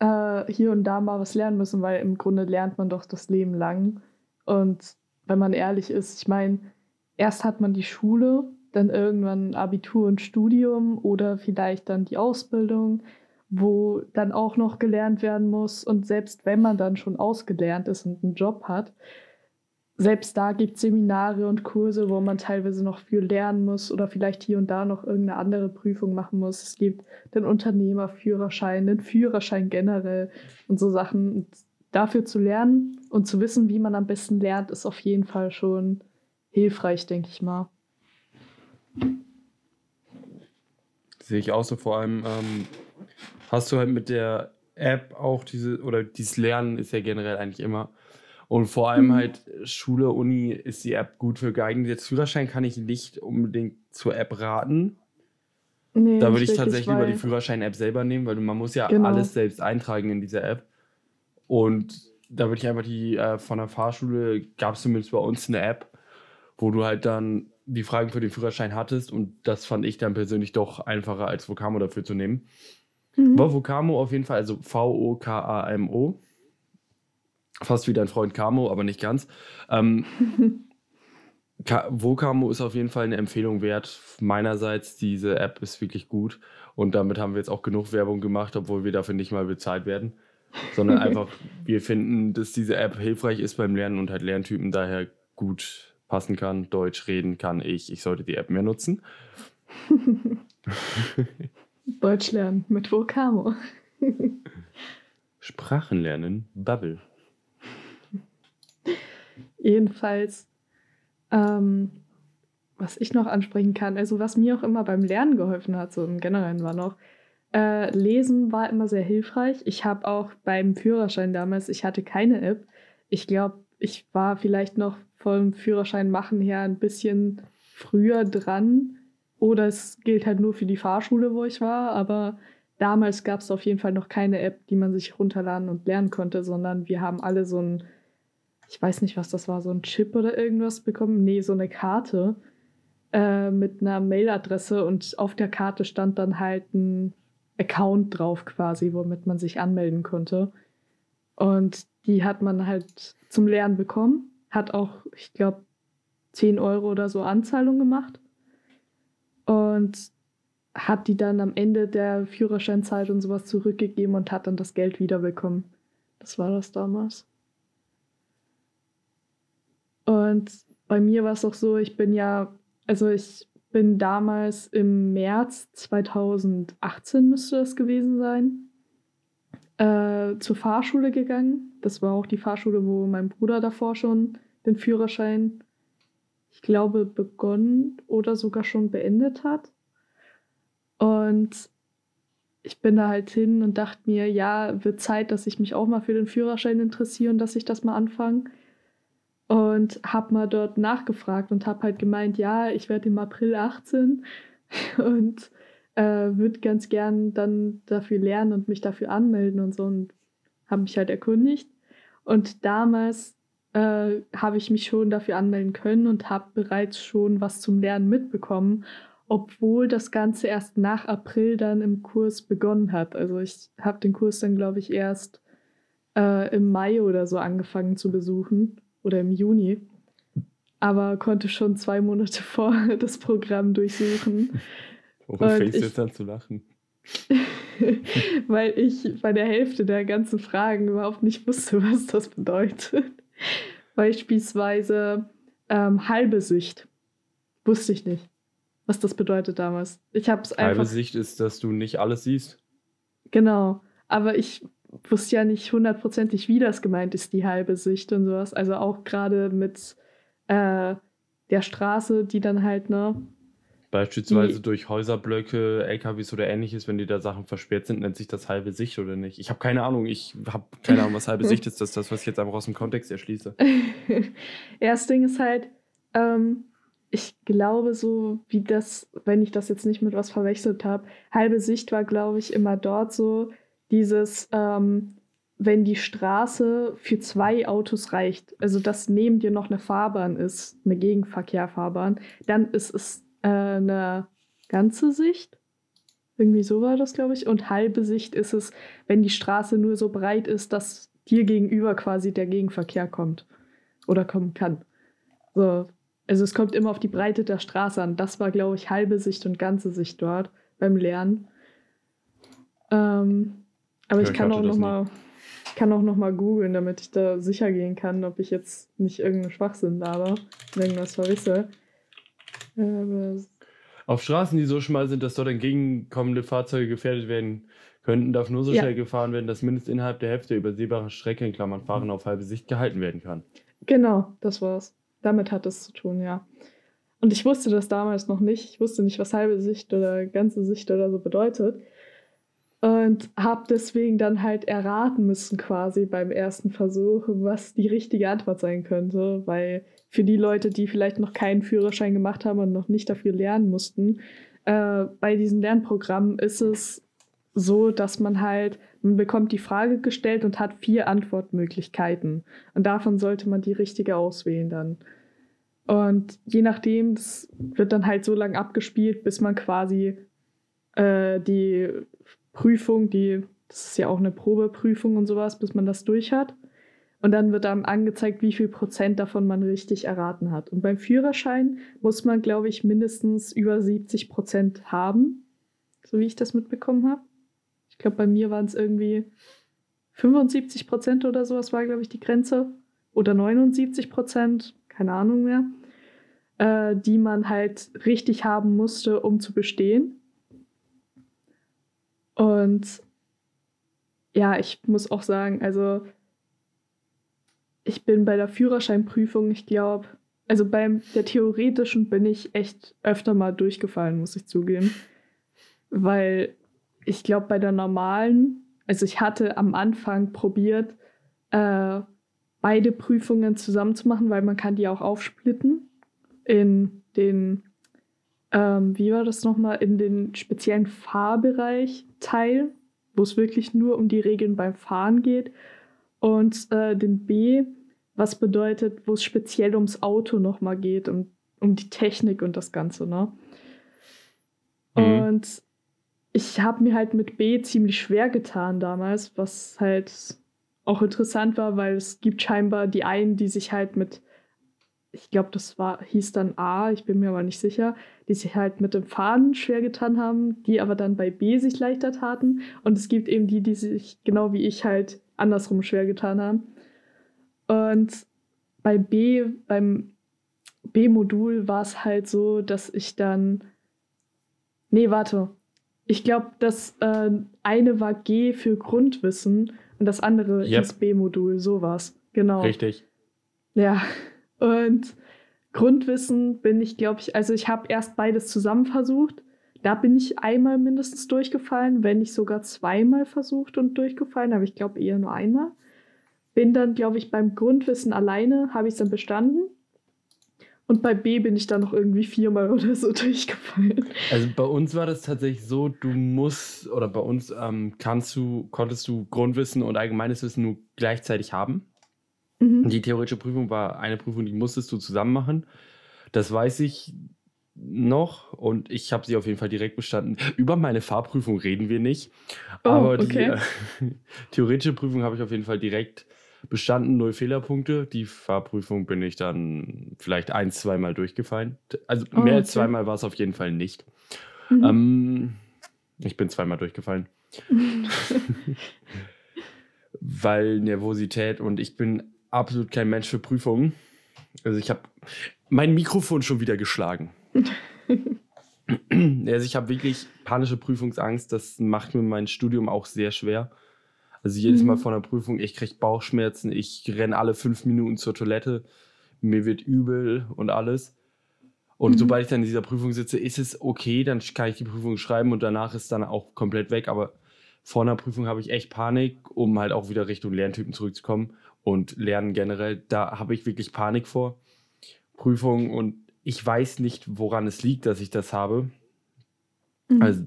äh, hier und da mal was lernen müssen, weil im Grunde lernt man doch das Leben lang. Und wenn man ehrlich ist. Ich meine, erst hat man die Schule, dann irgendwann Abitur und Studium oder vielleicht dann die Ausbildung, wo dann auch noch gelernt werden muss. Und selbst wenn man dann schon ausgelernt ist und einen Job hat, selbst da gibt es Seminare und Kurse, wo man teilweise noch viel lernen muss oder vielleicht hier und da noch irgendeine andere Prüfung machen muss. Es gibt den Unternehmerführerschein, den Führerschein generell und so Sachen. Dafür zu lernen und zu wissen, wie man am besten lernt, ist auf jeden Fall schon hilfreich, denke ich mal. Sehe ich auch so. Vor allem ähm, hast du halt mit der App auch diese, oder dieses Lernen ist ja generell eigentlich immer. Und vor allem mhm. halt Schule, Uni ist die App gut für geeignet. Jetzt Führerschein kann ich nicht unbedingt zur App raten. Nee, da würde ich tatsächlich lieber die Führerschein-App selber nehmen, weil man muss ja genau. alles selbst eintragen in dieser App. Und da würde ich einfach die äh, von der Fahrschule, gab es zumindest bei uns eine App, wo du halt dann die Fragen für den Führerschein hattest und das fand ich dann persönlich doch einfacher als Vocamo dafür zu nehmen. Mhm. War Vocamo auf jeden Fall, also V-O-K-A-M-O. Fast wie dein Freund Camo, aber nicht ganz. Ähm, *laughs* Vocamo ist auf jeden Fall eine Empfehlung wert. Meinerseits, diese App ist wirklich gut und damit haben wir jetzt auch genug Werbung gemacht, obwohl wir dafür nicht mal bezahlt werden sondern *laughs* einfach, wir finden, dass diese App hilfreich ist beim Lernen und halt Lerntypen daher gut passen kann. Deutsch reden kann ich, ich sollte die App mehr nutzen. *laughs* Deutsch lernen mit Vocamo. *laughs* Sprachen lernen, Bubble. Jedenfalls, ähm, was ich noch ansprechen kann, also was mir auch immer beim Lernen geholfen hat, so im Generellen war noch, äh, Lesen war immer sehr hilfreich. Ich habe auch beim Führerschein damals, ich hatte keine App. Ich glaube, ich war vielleicht noch vom Führerschein machen her ein bisschen früher dran. Oder es gilt halt nur für die Fahrschule, wo ich war. Aber damals gab es auf jeden Fall noch keine App, die man sich runterladen und lernen konnte, sondern wir haben alle so ein, ich weiß nicht, was das war, so ein Chip oder irgendwas bekommen. Nee, so eine Karte äh, mit einer Mailadresse und auf der Karte stand dann halt ein Account drauf quasi, womit man sich anmelden konnte. Und die hat man halt zum Lernen bekommen. Hat auch, ich glaube, 10 Euro oder so Anzahlung gemacht. Und hat die dann am Ende der Führerscheinzeit und sowas zurückgegeben und hat dann das Geld wiederbekommen. Das war das damals. Und bei mir war es auch so, ich bin ja, also ich bin damals im März 2018 müsste das gewesen sein, äh, zur Fahrschule gegangen. Das war auch die Fahrschule, wo mein Bruder davor schon den Führerschein, ich glaube, begonnen oder sogar schon beendet hat. Und ich bin da halt hin und dachte mir, ja, wird Zeit, dass ich mich auch mal für den Führerschein interessiere und dass ich das mal anfange und habe mal dort nachgefragt und habe halt gemeint, ja, ich werde im April 18 *laughs* und äh, würde ganz gern dann dafür lernen und mich dafür anmelden und so und habe mich halt erkundigt. Und damals äh, habe ich mich schon dafür anmelden können und habe bereits schon was zum Lernen mitbekommen, obwohl das Ganze erst nach April dann im Kurs begonnen hat. Also ich habe den Kurs dann, glaube ich, erst äh, im Mai oder so angefangen zu besuchen oder im Juni, aber konnte schon zwei Monate *laughs* vor das Programm durchsuchen. Warum fängst du jetzt an zu lachen? *laughs* weil ich bei der Hälfte der ganzen Fragen überhaupt nicht wusste, *laughs* was das bedeutet. Beispielsweise ähm, halbe Sicht. Wusste ich nicht, was das bedeutet damals. Ich habe es einfach. Halbe Sicht ist, dass du nicht alles siehst. Genau. Aber ich wusste ja nicht hundertprozentig, wie das gemeint ist, die halbe Sicht und sowas. Also auch gerade mit äh, der Straße, die dann halt, ne, Beispielsweise die, durch Häuserblöcke, LKWs oder ähnliches, wenn die da Sachen versperrt sind, nennt sich das halbe Sicht oder nicht? Ich habe keine Ahnung. Ich habe keine Ahnung, was halbe Sicht ist. Das ist das, was ich jetzt einfach aus dem Kontext erschließe. *laughs* ja, das Ding ist halt, ähm, ich glaube so, wie das, wenn ich das jetzt nicht mit was verwechselt habe, halbe Sicht war, glaube ich, immer dort so dieses, ähm, wenn die Straße für zwei Autos reicht, also dass neben dir noch eine Fahrbahn ist, eine Gegenverkehrfahrbahn, dann ist es äh, eine ganze Sicht. Irgendwie so war das, glaube ich. Und halbe Sicht ist es, wenn die Straße nur so breit ist, dass dir gegenüber quasi der Gegenverkehr kommt oder kommen kann. So. Also es kommt immer auf die Breite der Straße an. Das war, glaube ich, halbe Sicht und ganze Sicht dort beim Lernen. Ähm, aber ja, ich kann auch noch mal, ich kann auch noch mal googeln, damit ich da sicher gehen kann, ob ich jetzt nicht irgendeinen Schwachsinn laber, irgendwas verwisse. Auf Straßen, die so schmal sind, dass dort entgegenkommende Fahrzeuge gefährdet werden könnten, darf nur so ja. schnell gefahren werden, dass mindestens innerhalb der Hälfte der übersehbaren Strecke, in Klammern Fahren auf halbe Sicht, gehalten werden kann. Genau, das war's. Damit hat es zu tun, ja. Und ich wusste das damals noch nicht. Ich wusste nicht, was halbe Sicht oder ganze Sicht oder so bedeutet. Und habe deswegen dann halt erraten müssen, quasi beim ersten Versuch, was die richtige Antwort sein könnte, weil für die Leute, die vielleicht noch keinen Führerschein gemacht haben und noch nicht dafür lernen mussten, äh, bei diesen Lernprogrammen ist es so, dass man halt, man bekommt die Frage gestellt und hat vier Antwortmöglichkeiten. Und davon sollte man die richtige auswählen dann. Und je nachdem, das wird dann halt so lange abgespielt, bis man quasi äh, die Prüfung, die, das ist ja auch eine Probeprüfung und sowas, bis man das durch hat. Und dann wird dann angezeigt, wie viel Prozent davon man richtig erraten hat. Und beim Führerschein muss man, glaube ich, mindestens über 70 Prozent haben, so wie ich das mitbekommen habe. Ich glaube, bei mir waren es irgendwie 75 Prozent oder sowas war, glaube ich, die Grenze. Oder 79 Prozent, keine Ahnung mehr, äh, die man halt richtig haben musste, um zu bestehen. Und ja, ich muss auch sagen, also ich bin bei der Führerscheinprüfung, ich glaube, also beim der theoretischen bin ich echt öfter mal durchgefallen, muss ich zugeben. Weil ich glaube, bei der normalen, also ich hatte am Anfang probiert, äh, beide Prüfungen zusammen zu machen, weil man kann die auch aufsplitten in den, ähm, wie war das nochmal, in den speziellen Fahrbereich Teil, wo es wirklich nur um die Regeln beim Fahren geht und äh, den B, was bedeutet, wo es speziell ums Auto nochmal geht, um, um die Technik und das Ganze, ne? Mhm. Und ich habe mir halt mit B ziemlich schwer getan damals, was halt auch interessant war, weil es gibt scheinbar die einen, die sich halt mit, ich glaube, das war, hieß dann A, ich bin mir aber nicht sicher, die sich halt mit dem Faden schwer getan haben, die aber dann bei B sich leichter taten. Und es gibt eben die, die sich genau wie ich halt andersrum schwer getan haben. Und bei B, beim B-Modul war es halt so, dass ich dann. Nee, warte. Ich glaube, das äh, eine war G für Grundwissen und das andere yep. ist B-Modul. So war's. Genau. Richtig. Ja. Und Grundwissen bin ich, glaube ich, also ich habe erst beides zusammen versucht da bin ich einmal mindestens durchgefallen, wenn nicht sogar zweimal versucht und durchgefallen, aber ich glaube eher nur einmal. Bin dann, glaube ich, beim Grundwissen alleine, habe ich es dann bestanden. Und bei B bin ich dann noch irgendwie viermal oder so *laughs* durchgefallen. Also bei uns war das tatsächlich so, du musst, oder bei uns ähm, kannst du, konntest du Grundwissen und allgemeines Wissen nur gleichzeitig haben. Mhm. Die theoretische Prüfung war eine Prüfung, die musstest du zusammen machen. Das weiß ich noch und ich habe sie auf jeden Fall direkt bestanden. Über meine Fahrprüfung reden wir nicht, oh, aber die okay. äh, *laughs* theoretische Prüfung habe ich auf jeden Fall direkt bestanden, null Fehlerpunkte. Die Fahrprüfung bin ich dann vielleicht ein, zweimal durchgefallen. Also oh, mehr okay. als zweimal war es auf jeden Fall nicht. Mhm. Ähm, ich bin zweimal durchgefallen. *laughs* *laughs* Weil Nervosität und ich bin absolut kein Mensch für Prüfungen. Also ich habe mein Mikrofon schon wieder geschlagen. *laughs* also ich habe wirklich panische Prüfungsangst. Das macht mir mein Studium auch sehr schwer. Also jedes Mal mhm. vor einer Prüfung, ich kriege Bauchschmerzen, ich renne alle fünf Minuten zur Toilette, mir wird übel und alles. Und mhm. sobald ich dann in dieser Prüfung sitze, ist es okay, dann kann ich die Prüfung schreiben und danach ist dann auch komplett weg. Aber vor einer Prüfung habe ich echt Panik, um halt auch wieder Richtung Lerntypen zurückzukommen und Lernen generell. Da habe ich wirklich Panik vor. Prüfungen und ich weiß nicht, woran es liegt, dass ich das habe. Mhm. Also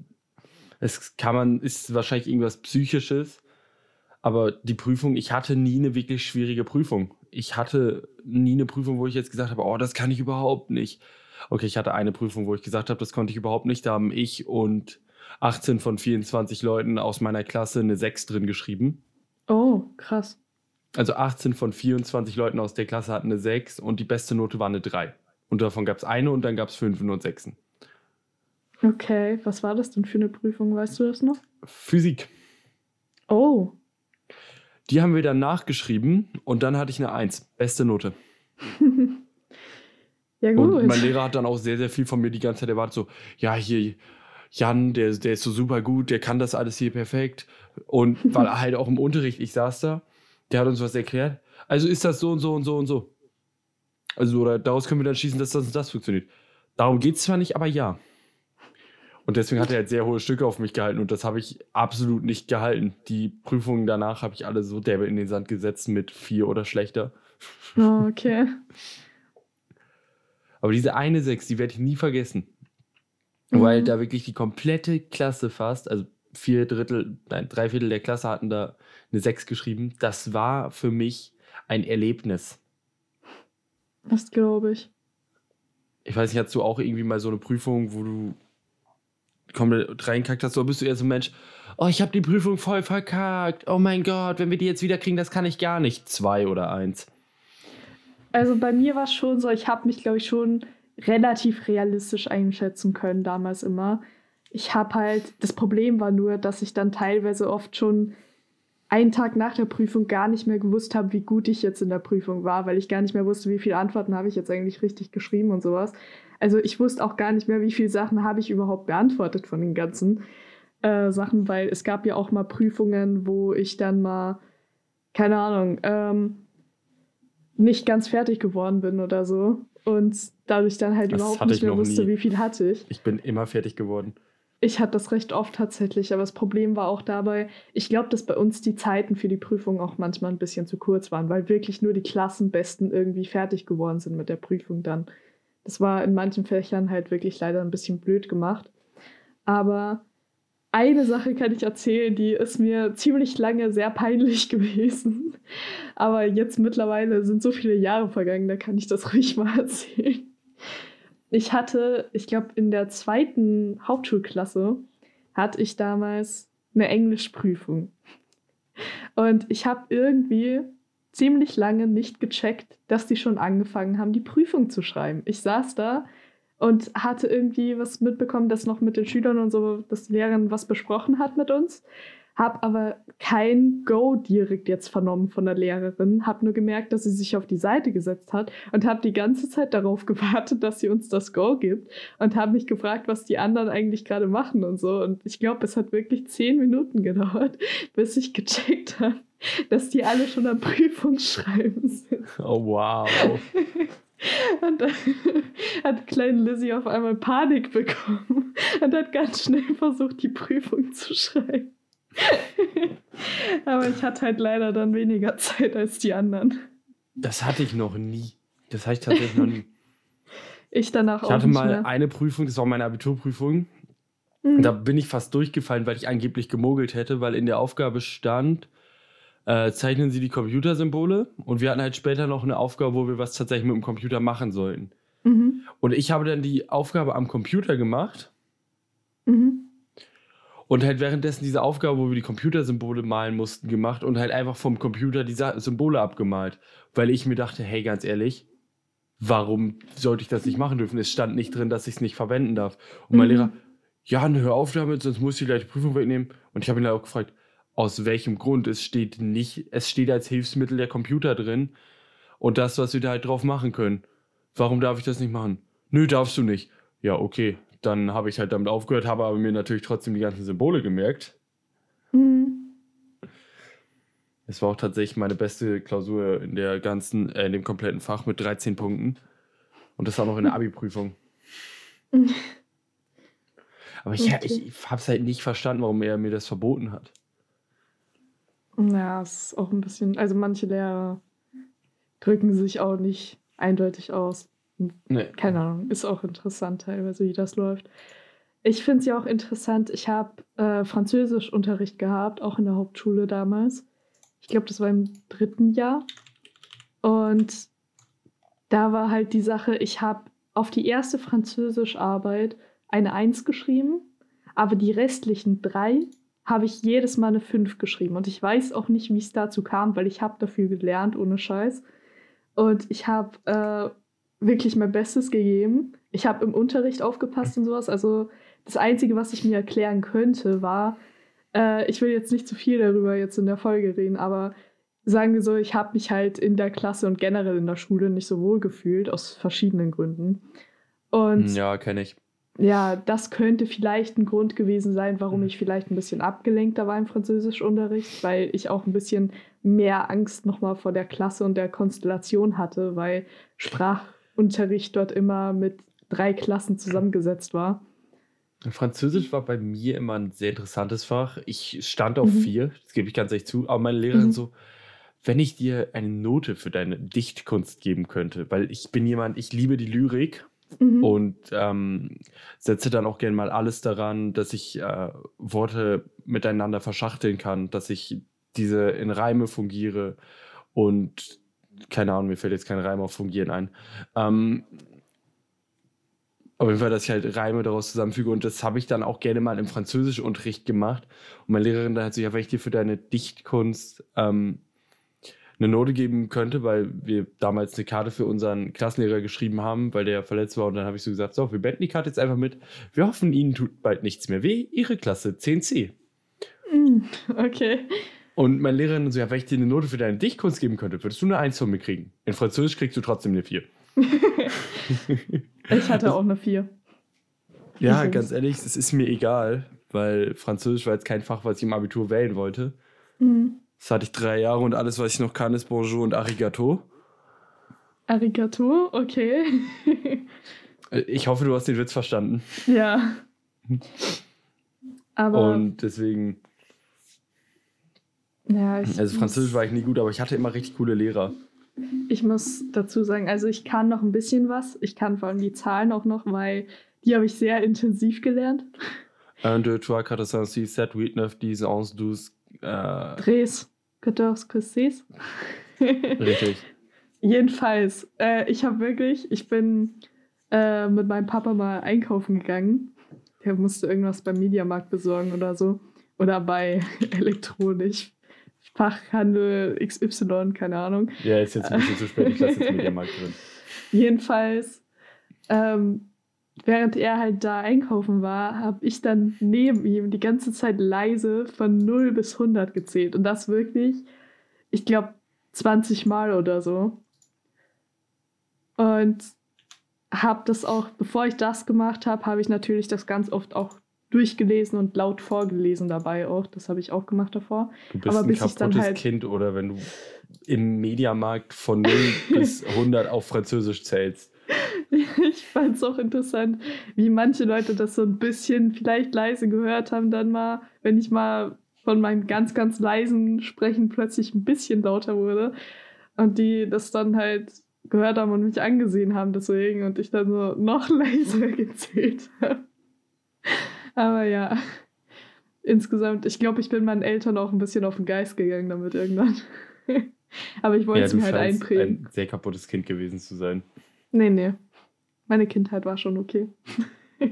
es kann man, ist wahrscheinlich irgendwas Psychisches, aber die Prüfung, ich hatte nie eine wirklich schwierige Prüfung. Ich hatte nie eine Prüfung, wo ich jetzt gesagt habe, oh, das kann ich überhaupt nicht. Okay, ich hatte eine Prüfung, wo ich gesagt habe, das konnte ich überhaupt nicht. Da haben ich und 18 von 24 Leuten aus meiner Klasse eine 6 drin geschrieben. Oh, krass. Also 18 von 24 Leuten aus der Klasse hatten eine 6 und die beste Note war eine 3. Und davon gab es eine und dann gab es 5 und 6. Okay, was war das denn für eine Prüfung, weißt du das noch? Physik. Oh. Die haben wir dann nachgeschrieben und dann hatte ich eine 1. Beste Note. *laughs* ja, gut. Und mein Lehrer hat dann auch sehr, sehr viel von mir die ganze Zeit erwartet, so, ja, hier, Jan, der, der ist so super gut, der kann das alles hier perfekt. Und weil *laughs* halt auch im Unterricht, ich saß da, der hat uns was erklärt. Also ist das so und so und so und so. Also oder daraus können wir dann schließen, dass das und das funktioniert. Darum geht es zwar nicht, aber ja. Und deswegen hat er halt sehr hohe Stücke auf mich gehalten und das habe ich absolut nicht gehalten. Die Prüfungen danach habe ich alle so derbe in den Sand gesetzt mit vier oder schlechter. *laughs* Oh, okay. Aber diese eine Sechs, die werde ich nie vergessen. Mhm. Weil da wirklich die komplette Klasse fast, also vier Drittel, nein, drei Viertel der Klasse hatten da eine Sechs geschrieben. Das war für mich ein Erlebnis. Das glaube ich. Ich weiß nicht, hast du auch irgendwie mal so eine Prüfung, wo du komplett reinkackt hast, oder bist du eher so ein Mensch, oh, ich habe die Prüfung voll verkackt, oh mein Gott, wenn wir die jetzt wieder kriegen, das kann ich gar nicht. Zwei oder eins. Also bei mir war es schon so, ich habe mich, glaube ich, schon relativ realistisch einschätzen können damals immer. Ich habe halt, das Problem war nur, dass ich dann teilweise oft schon einen Tag nach der Prüfung gar nicht mehr gewusst habe, wie gut ich jetzt in der Prüfung war, weil ich gar nicht mehr wusste, wie viele Antworten habe ich jetzt eigentlich richtig geschrieben und sowas. Also ich wusste auch gar nicht mehr, wie viele Sachen habe ich überhaupt beantwortet von den ganzen äh, Sachen, weil es gab ja auch mal Prüfungen, wo ich dann mal, keine Ahnung, ähm, nicht ganz fertig geworden bin oder so und dadurch dann halt das überhaupt nicht mehr wusste, nie. wie viel hatte ich. Ich bin immer fertig geworden. Ich hatte das recht oft tatsächlich, aber das Problem war auch dabei, ich glaube, dass bei uns die Zeiten für die Prüfung auch manchmal ein bisschen zu kurz waren, weil wirklich nur die Klassenbesten irgendwie fertig geworden sind mit der Prüfung dann. Das war in manchen Fächern halt wirklich leider ein bisschen blöd gemacht. Aber eine Sache kann ich erzählen, die ist mir ziemlich lange sehr peinlich *laughs* gewesen. Aber jetzt mittlerweile sind so viele Jahre vergangen, da kann ich das ruhig mal erzählen ich hatte, ich glaube, in der zweiten Hauptschulklasse hatte ich damals eine Englischprüfung. Und ich habe irgendwie ziemlich lange nicht gecheckt, dass die schon angefangen haben, die Prüfung zu schreiben. Ich saß da und hatte irgendwie was mitbekommen, dass noch mit den Schülern und so, dass die Lehrerin was besprochen hat mit uns habe aber kein Go direkt jetzt vernommen von der Lehrerin, habe nur gemerkt, dass sie sich auf die Seite gesetzt hat und habe die ganze Zeit darauf *laughs* gewartet, dass sie uns das Go gibt und habe mich gefragt, was die anderen eigentlich gerade machen und so. Und ich glaube, es hat wirklich zehn Minuten gedauert, *laughs* bis ich gecheckt habe, dass die alle schon am Prüfungsschreiben *laughs* sind. Oh wow. Und dann hat kleine Lizzie auf einmal Panik bekommen und hat ganz schnell versucht, die Prüfung zu schreiben. *laughs* Aber ich hatte halt leider dann weniger Zeit als die anderen. Das hatte ich noch nie. Das hatte ich tatsächlich noch nie. *laughs* Ich danach Ich auch hatte nicht mal mehr. eine Prüfung, das war meine Abiturprüfung. Mhm. Da bin ich fast durchgefallen, weil ich angeblich gemogelt hätte, weil in der Aufgabe stand, äh, zeichnen Sie die Computersymbole. Und wir hatten halt später noch eine Aufgabe, wo wir was tatsächlich mit dem Computer machen sollten. Mhm. Und ich habe dann die Aufgabe am Computer gemacht Mhm. Und halt währenddessen diese Aufgabe, wo wir die Computersymbole malen mussten, gemacht und halt einfach vom Computer die Symbole abgemalt. Weil ich mir dachte, hey, ganz ehrlich, warum sollte ich das nicht machen dürfen? Es stand nicht drin, dass ich es nicht verwenden darf. Und mein Mhm. Lehrer, ja, dann hör auf damit, sonst muss ich gleich die Prüfung wegnehmen. Und ich habe ihn dann auch gefragt, aus welchem Grund? Es steht nicht, es steht als Hilfsmittel der Computer drin und das, was wir da halt drauf machen können. Warum darf ich das nicht machen? Nö, darfst du nicht. Ja, okay. Dann habe ich halt damit aufgehört, habe aber mir natürlich trotzdem die ganzen Symbole gemerkt. Mhm. Es war auch tatsächlich meine beste Klausur in der ganzen, äh, in dem kompletten Fach mit 13 Punkten. Und das war noch in der Abi-Prüfung. *laughs* Aber ich, Okay. ich habe es halt nicht verstanden, warum er mir das verboten hat. Ja, es ist auch ein bisschen, also manche Lehrer drücken sich auch nicht eindeutig aus. Nee. Keine Ahnung, ist auch interessant teilweise, wie das läuft. Ich finde es ja auch interessant, ich habe äh, Französischunterricht gehabt, auch in der Hauptschule damals. Ich glaube, das war im dritten Jahr. Und da war halt die Sache, ich habe auf die erste Französischarbeit eine Eins geschrieben, aber die restlichen drei habe ich jedes Mal eine 5 geschrieben. Und ich weiß auch nicht, wie es dazu kam, weil ich habe dafür gelernt, ohne Scheiß. Und ich habe äh, wirklich mein Bestes gegeben. Ich habe im Unterricht aufgepasst und sowas. Also das Einzige, was ich mir erklären könnte, war, äh, ich will jetzt nicht zu viel darüber jetzt in der Folge reden, aber sagen wir so, ich habe mich halt in der Klasse und generell in der Schule nicht so wohl gefühlt, aus verschiedenen Gründen. Und Ja, kenne ich. ja, das könnte vielleicht ein Grund gewesen sein, warum ich vielleicht ein bisschen abgelenkter war im Französischunterricht, weil ich auch ein bisschen mehr Angst nochmal vor der Klasse und der Konstellation hatte, weil Sprachunterricht dort immer mit drei Klassen zusammengesetzt war. Französisch war bei mir immer ein sehr interessantes Fach. Ich stand auf Mhm. vier, das gebe ich ganz ehrlich zu, aber meine Lehrerin Mhm. so, wenn ich dir eine Note für deine Dichtkunst geben könnte, weil ich bin jemand, ich liebe die Lyrik Mhm. und ähm, setze dann auch gerne mal alles daran, dass ich äh, Worte miteinander verschachteln kann, dass ich diese in Reime fungiere und keine Ahnung, mir fällt jetzt kein Reim auf fungieren ein. Ähm, auf jeden Fall, dass ich halt Reime daraus zusammenfüge und das habe ich dann auch gerne mal im Französischunterricht gemacht. Und meine Lehrerin dann hat sich ja, wenn ich dir für deine Dichtkunst ähm, eine Note geben könnte, weil wir damals eine Karte für unseren Klassenlehrer geschrieben haben, weil der verletzt war. Und dann habe ich so gesagt: So, wir beenden die Karte jetzt einfach mit. Wir hoffen, Ihnen tut bald nichts mehr weh. Ihre Klasse 10c. Mm, Okay. Und meine Lehrerin so: Ja, wenn ich dir eine Note für deine Dichtkunst geben könnte, würdest du eine 1 von mir kriegen. In Französisch kriegst du trotzdem eine 4. Ich hatte auch eine 4. Ja, Übrigens. ganz ehrlich, es ist mir egal, weil Französisch war jetzt kein Fach, was ich im Abitur wählen wollte. Mhm. Das hatte ich drei Jahre und alles, was ich noch kann, ist Bonjour und Arigato. Arigato, okay. *laughs* Ich hoffe, du hast den Witz verstanden. ja. Aber Und deswegen, ja, ich, also Französisch war ich nie gut, aber ich hatte immer richtig coole Lehrer. Ich muss dazu sagen, also ich kann noch ein bisschen was. Ich kann vor allem die Zahlen auch noch, weil die habe ich sehr intensiv gelernt. 1, 2, 3, 4, 5, 6, 7, 8, 9, 10, 11, 12. Äh, Tres, quatorze, quinze. richtig. *laughs* Jedenfalls, äh, ich habe wirklich, ich bin äh, mit meinem Papa mal einkaufen gegangen. Der musste irgendwas beim Mediamarkt besorgen oder so. Oder bei *laughs* Elektronik. Fachhandel XY, keine Ahnung. Ja, ist jetzt ein bisschen zu spät. Ich lasse jetzt Mediamarkt drin. *laughs* Jedenfalls, ähm, während er halt da einkaufen war, habe ich dann neben ihm die ganze Zeit leise von 0 bis 100 gezählt. Und das wirklich, ich glaube, 20 Mal oder so. Und habe das auch, bevor ich das gemacht habe, habe ich natürlich das ganz oft auch durchgelesen und laut vorgelesen dabei auch. Das habe ich auch gemacht davor. Du bist Aber ein kaputtes halt- Kind oder wenn du im Mediamarkt von 0 *laughs* bis 100 auf Französisch zählst. *laughs* Ich fand es auch interessant, wie manche Leute das so ein bisschen vielleicht leise gehört haben, dann mal, wenn ich mal von meinem ganz, ganz leisen Sprechen plötzlich ein bisschen lauter wurde. Und die das dann halt gehört haben und mich angesehen haben deswegen und ich dann so noch *laughs* leiser gezählt habe. Aber ja, insgesamt, ich glaube, ich bin meinen Eltern auch ein bisschen auf den Geist gegangen damit irgendwann. *laughs* Aber ich wollte ja, es mir halt einprägen. ein sehr kaputtes Kind gewesen zu sein. Nee, nee. Meine Kindheit war schon okay. *laughs*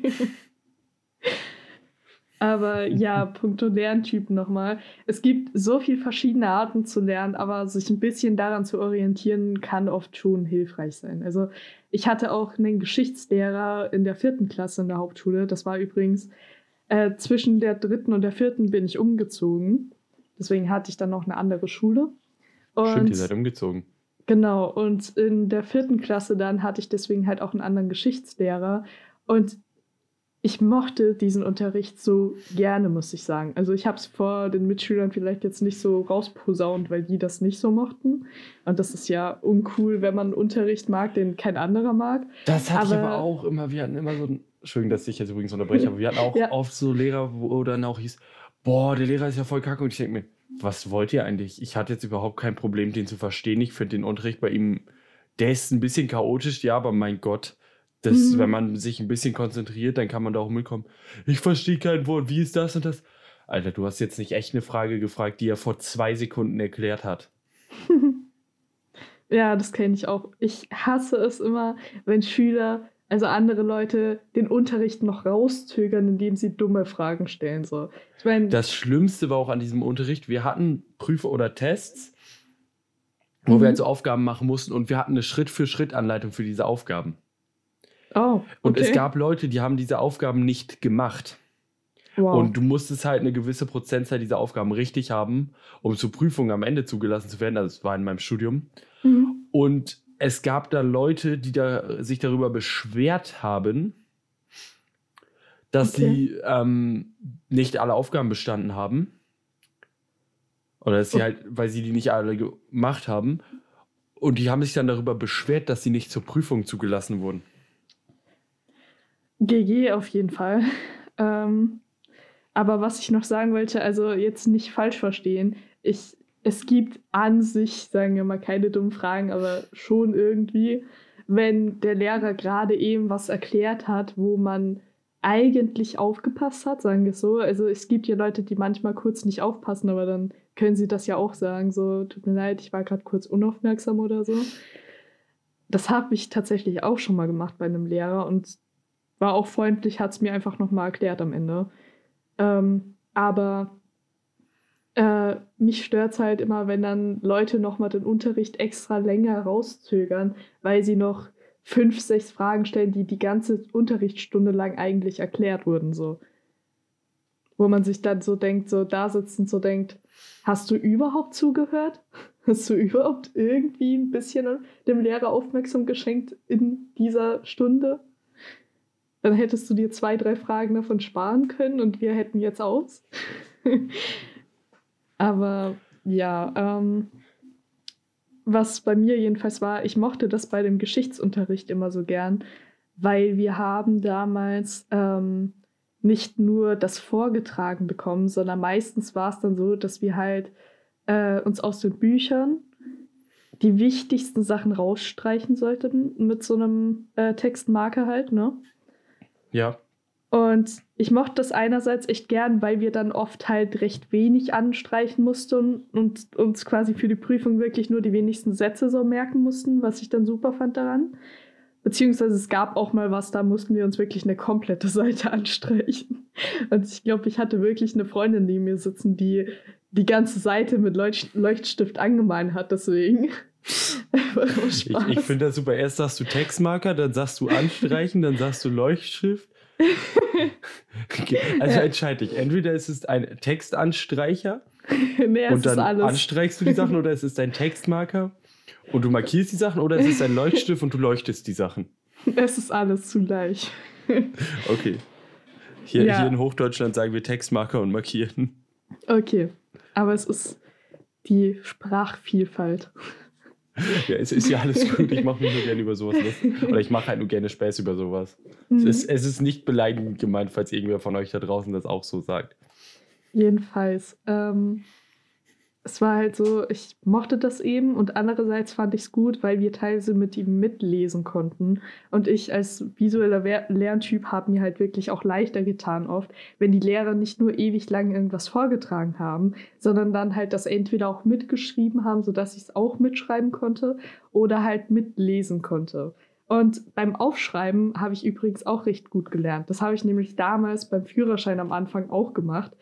aber ja, puncto Lerntypen nochmal. Es gibt so viele verschiedene Arten zu lernen, aber sich ein bisschen daran zu orientieren, kann oft schon hilfreich sein. Also ich hatte auch einen Geschichtslehrer in der vierten Klasse in der Hauptschule. Das war übrigens äh, zwischen der dritten und der vierten bin ich umgezogen. Deswegen hatte ich dann noch eine andere Schule. Und Stimmt, ihr seid umgezogen. Genau, und in der vierten Klasse dann hatte ich deswegen halt auch einen anderen Geschichtslehrer. Und ich mochte diesen Unterricht so gerne, muss ich sagen. Also ich habe es vor den Mitschülern vielleicht jetzt nicht so rausposaunt, weil die das nicht so mochten. Und das ist ja uncool, wenn man einen Unterricht mag, den kein anderer mag. Das hatte aber, ich aber auch immer. Wir hatten immer so ein, Entschuldigung, dass ich jetzt übrigens unterbreche, aber wir hatten auch *laughs* ja. oft so Lehrer, wo dann auch hieß, boah, der Lehrer ist ja voll kacke. Und ich denke mir, was wollt ihr eigentlich? Ich hatte jetzt überhaupt kein Problem, den zu verstehen. Ich finde den Unterricht bei ihm, der ist ein bisschen chaotisch, ja, aber mein Gott, das, mhm. wenn man sich ein bisschen konzentriert, dann kann man da auch mitkommen. Ich verstehe kein Wort, wie ist das und das? Alter, du hast jetzt nicht echt eine Frage gefragt, die er vor zwei Sekunden erklärt hat. *laughs* ja, das kenne ich auch. Ich hasse es immer, wenn Schüler also andere Leute den Unterricht noch rauszögern, indem sie dumme Fragen stellen. So. Ich mein, das Schlimmste war auch an diesem Unterricht, wir hatten Prüfe oder Tests, wo mhm. wir also Aufgaben machen mussten und wir hatten eine Schritt-für-Schritt-Anleitung für diese Aufgaben. Oh, okay. Und es gab Leute, die haben diese Aufgaben nicht gemacht. Wow. Und du musstest halt eine gewisse Prozentzahl dieser Aufgaben richtig haben, um zur Prüfung am Ende zugelassen zu werden. Also das war in meinem Studium. Mhm. Und es gab da Leute, die da, sich darüber beschwert haben, dass okay. sie ähm, nicht alle Aufgaben bestanden haben. Oder dass sie halt, weil sie die nicht alle gemacht haben. Und die haben sich dann darüber beschwert, dass sie nicht zur Prüfung zugelassen wurden. GG auf jeden Fall. Ähm, aber was ich noch sagen wollte, also jetzt nicht falsch verstehen. Ich es gibt an sich, sagen wir mal, keine dummen Fragen, aber schon irgendwie, wenn der Lehrer gerade eben was erklärt hat, wo man eigentlich aufgepasst hat, sagen wir so. Also es gibt ja Leute, die manchmal kurz nicht aufpassen, aber dann können sie das ja auch sagen, so, tut mir leid, ich war gerade kurz unaufmerksam oder so. Das habe ich tatsächlich auch schon mal gemacht bei einem Lehrer und war auch freundlich, hat es mir einfach nochmal erklärt am Ende. Ähm, aber äh, mich stört es halt immer, wenn dann Leute nochmal den Unterricht extra länger rauszögern, weil sie noch fünf, sechs Fragen stellen, die die ganze Unterrichtsstunde lang eigentlich erklärt wurden. So. Wo man sich dann so denkt, so da sitzen, so denkt, hast du überhaupt zugehört? *laughs* Hast du überhaupt irgendwie ein bisschen dem Lehrer aufmerksam geschenkt in dieser Stunde? Dann hättest du dir zwei, drei Fragen davon sparen können und wir hätten jetzt aus. *laughs* Aber ja, ähm, was bei mir jedenfalls war, ich mochte das bei dem Geschichtsunterricht immer so gern, weil wir haben damals ähm, nicht nur das vorgetragen bekommen, sondern meistens war es dann so, dass wir halt äh, uns aus den Büchern die wichtigsten Sachen rausstreichen sollten mit so einem äh, Textmarker halt, ne? Ja. Und ich mochte das einerseits echt gern, weil wir dann oft halt recht wenig anstreichen mussten und uns quasi für die Prüfung wirklich nur die wenigsten Sätze so merken mussten, was ich dann super fand daran. Beziehungsweise es gab auch mal was, da mussten wir uns wirklich eine komplette *laughs* Seite anstreichen. Und ich glaube, ich hatte wirklich eine Freundin neben mir sitzen, die die ganze Seite mit Leucht Leuchtstift angemalt hat, deswegen. *laughs* ich, ich finde das super. Erst sagst du Textmarker, dann sagst du anstreichen, dann sagst du Leuchtschrift okay. Also entscheide dich. Entweder ist es ein Textanstreicher *laughs* nee, und dann anstreichst du die Sachen oder es ist ein Textmarker und du markierst die Sachen oder es ist ein *laughs* Leuchtstift und du leuchtest die Sachen. Es ist alles zugleich. *laughs* okay. Hier, ja. hier in Hochdeutschland sagen wir Textmarker und markieren. Okay, aber es ist die Sprachvielfalt. *laughs* Ja, es ist ja alles gut. Ich mache mich nur gerne über sowas lustig. Oder ich mache halt nur gerne Späß über sowas. Mhm. Es, ist, es ist nicht beleidigend gemeint, falls irgendwer von euch da draußen das auch so sagt. Jedenfalls. Ähm, es war halt so, ich mochte das eben und andererseits fand ich es gut, weil wir teilweise mit ihm mitlesen konnten. Und ich als visueller Lerntyp habe mir halt wirklich auch leichter getan oft, wenn die Lehrer nicht nur ewig lang irgendwas vorgetragen haben, sondern dann halt das entweder auch mitgeschrieben haben, sodass ich es auch mitschreiben konnte oder halt mitlesen konnte. Und beim Aufschreiben habe ich übrigens auch recht gut gelernt. Das habe ich nämlich damals beim Führerschein am Anfang auch gemacht.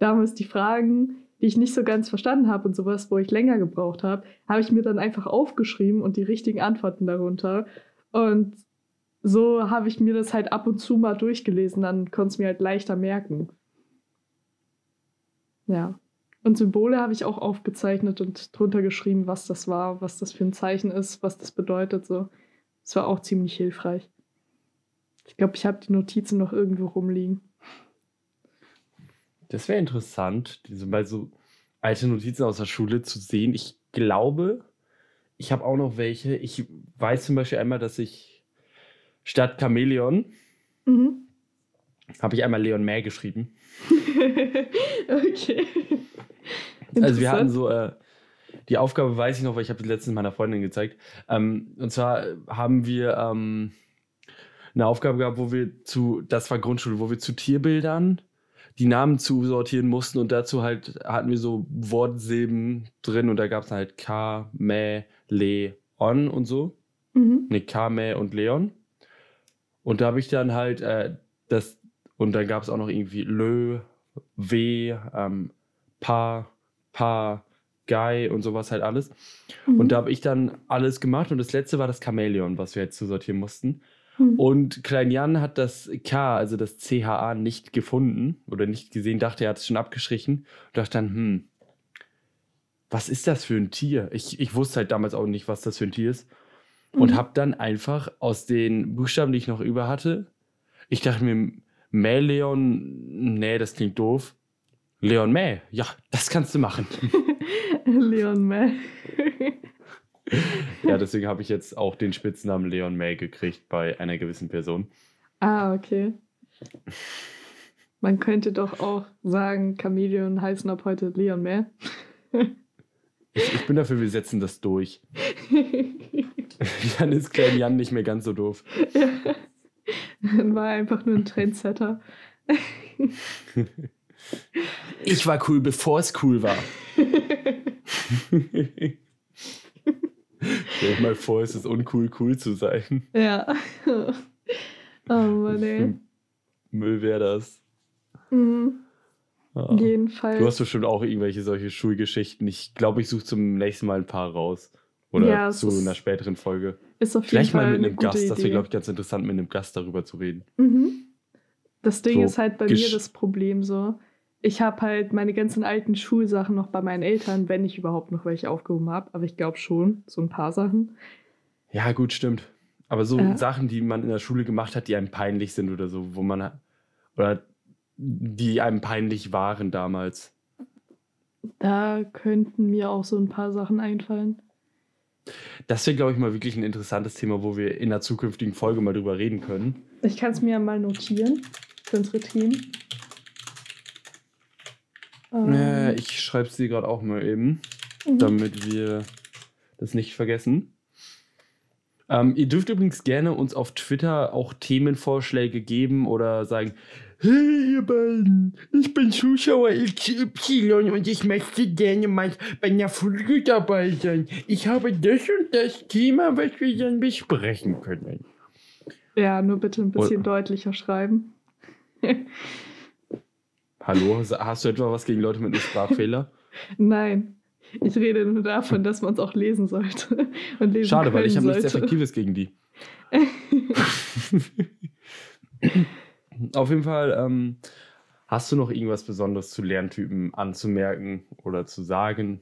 Damals die Fragen die ich nicht so ganz verstanden habe und sowas, wo ich länger gebraucht habe, habe ich mir dann einfach aufgeschrieben und die richtigen Antworten darunter. Und so habe ich mir das halt ab und zu mal durchgelesen, dann konnte es mir halt leichter merken. Ja. Und Symbole habe ich auch aufgezeichnet und drunter geschrieben, was das war, was das für ein Zeichen ist, was das bedeutet. So. Das war auch ziemlich hilfreich. Ich glaube, ich habe die Notizen noch irgendwo rumliegen. Das wäre interessant, diese mal so alte Notizen aus der Schule zu sehen. Ich glaube, ich habe auch noch welche. Ich weiß zum Beispiel einmal, dass ich statt Chamäleon mhm. habe ich einmal Leon May geschrieben. *laughs* okay. Also wir hatten so, äh, die Aufgabe weiß ich noch, weil ich habe die letztens meiner Freundin gezeigt. Ähm, und zwar haben wir ähm, eine Aufgabe gehabt, wo wir zu, das war Grundschule, wo wir zu Tierbildern die Namen zusortieren mussten und dazu halt hatten wir so Wortsilben drin und da gab es halt K, Mä, Le, On und so. Mhm. Ne, K, Mä und Leon. Und da habe ich dann halt äh, das, und dann gab es auch noch irgendwie Lö, W, ähm, Pa, Pa, Guy und sowas halt alles. Mhm. Und da habe ich dann alles gemacht und das letzte war das Chamäleon, was wir jetzt zusortieren mussten. Hm. Und Klein Jan hat das K, also das CHA, nicht gefunden oder nicht gesehen, dachte, er hat es schon abgestrichen und dachte dann, hm, was ist das für ein Tier? Ich, ich wusste halt damals auch nicht, was das für ein Tier ist. Und mhm. habe dann einfach aus den Buchstaben, die ich noch über hatte, ich dachte mir, Mähleon, nee, das klingt doof. Leon Mäh, ja, das kannst du machen. *laughs* *laughs* Leon Mäh ja, deswegen habe ich jetzt auch den Spitznamen Leon May gekriegt bei einer gewissen Person. Ah, okay. Man könnte doch auch sagen, Chameleon heißen ab heute Leon May. ich, ich bin dafür, wir setzen das durch. Dann ist Klein Jan nicht mehr ganz so doof. Ja. Dann war er einfach nur ein Trendsetter. ich war cool, bevor es cool war. *laughs* Stell dir mal vor, es ist uncool, cool zu sein. Ja. *laughs* Oh Mann, ey. Müll wäre das. Mhm. Ah. Jedenfalls. Du hast bestimmt auch irgendwelche solche Schulgeschichten. Ich glaube, ich suche zum nächsten Mal ein paar raus. Oder ja, zu einer späteren Folge. Ist auf jeden Vielleicht Fall mal mit einem Gast. Idee. Das wäre, glaube ich, ganz interessant, mit einem Gast darüber zu reden. Mhm. Das Ding so, ist halt bei mir das Problem so ich habe halt meine ganzen alten Schulsachen noch bei meinen Eltern, wenn ich überhaupt noch welche aufgehoben habe. Aber ich glaube schon, so ein paar Sachen. Ja, gut, stimmt. Aber so äh. Sachen, die man in der Schule gemacht hat, die einem peinlich sind oder so, wo man oder die einem peinlich waren damals. Da könnten mir auch so ein paar Sachen einfallen. Das wäre, glaube ich, mal wirklich ein interessantes Thema, wo wir in der zukünftigen Folge mal drüber reden können. Ich kann es mir ja mal notieren für unsere Themen. Ähm. Ja, ich schreibe sie gerade auch mal eben, mhm. damit wir das nicht vergessen. Ähm, ihr dürft übrigens gerne uns auf Twitter auch Themenvorschläge geben oder sagen, Hey ihr beiden, ich bin Zuschauer XY und ich möchte gerne mal bei einer Folge dabei sein. Ich habe das und das Thema, was wir dann besprechen können. Ja, nur bitte ein bisschen und, deutlicher schreiben. *laughs* Hallo, hast du etwa was gegen Leute mit einem Sprachfehler? *laughs* Nein. Ich rede nur davon, dass man es auch lesen sollte. Und lesen Schade, weil ich habe nichts Effektives gegen die. *laughs* Auf jeden Fall, ähm, hast du noch irgendwas Besonderes zu Lerntypen anzumerken oder zu sagen?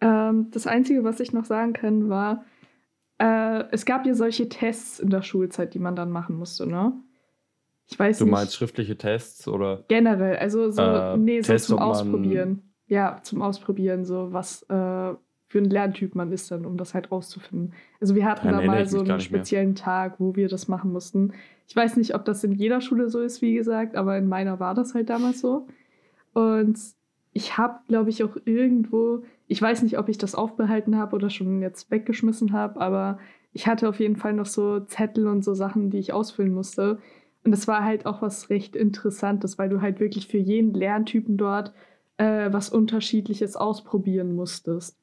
Ähm, das Einzige, was ich noch sagen kann, war, äh, es gab ja solche Tests in der Schulzeit, die man dann machen musste, ne? Ich weiß du nicht. meinst schriftliche Tests oder? Generell, also so, äh, nee, so Tests, zum Ausprobieren. Ja, zum Ausprobieren, so was äh, für ein Lerntyp man ist dann, um das halt rauszufinden. Also wir hatten Dann da mal so einen speziellen Tag, wo wir das machen mussten. Ich weiß nicht, ob das in jeder Schule so ist, wie gesagt, aber in meiner war das halt damals so. Und ich habe, glaube ich, auch irgendwo, ich weiß nicht, ob ich das aufbehalten habe oder schon jetzt weggeschmissen habe, aber ich hatte auf jeden Fall noch so Zettel und so Sachen, die ich ausfüllen musste. Und das war halt auch was recht Interessantes, weil du halt wirklich für jeden Lerntypen dort äh, was Unterschiedliches ausprobieren musstest.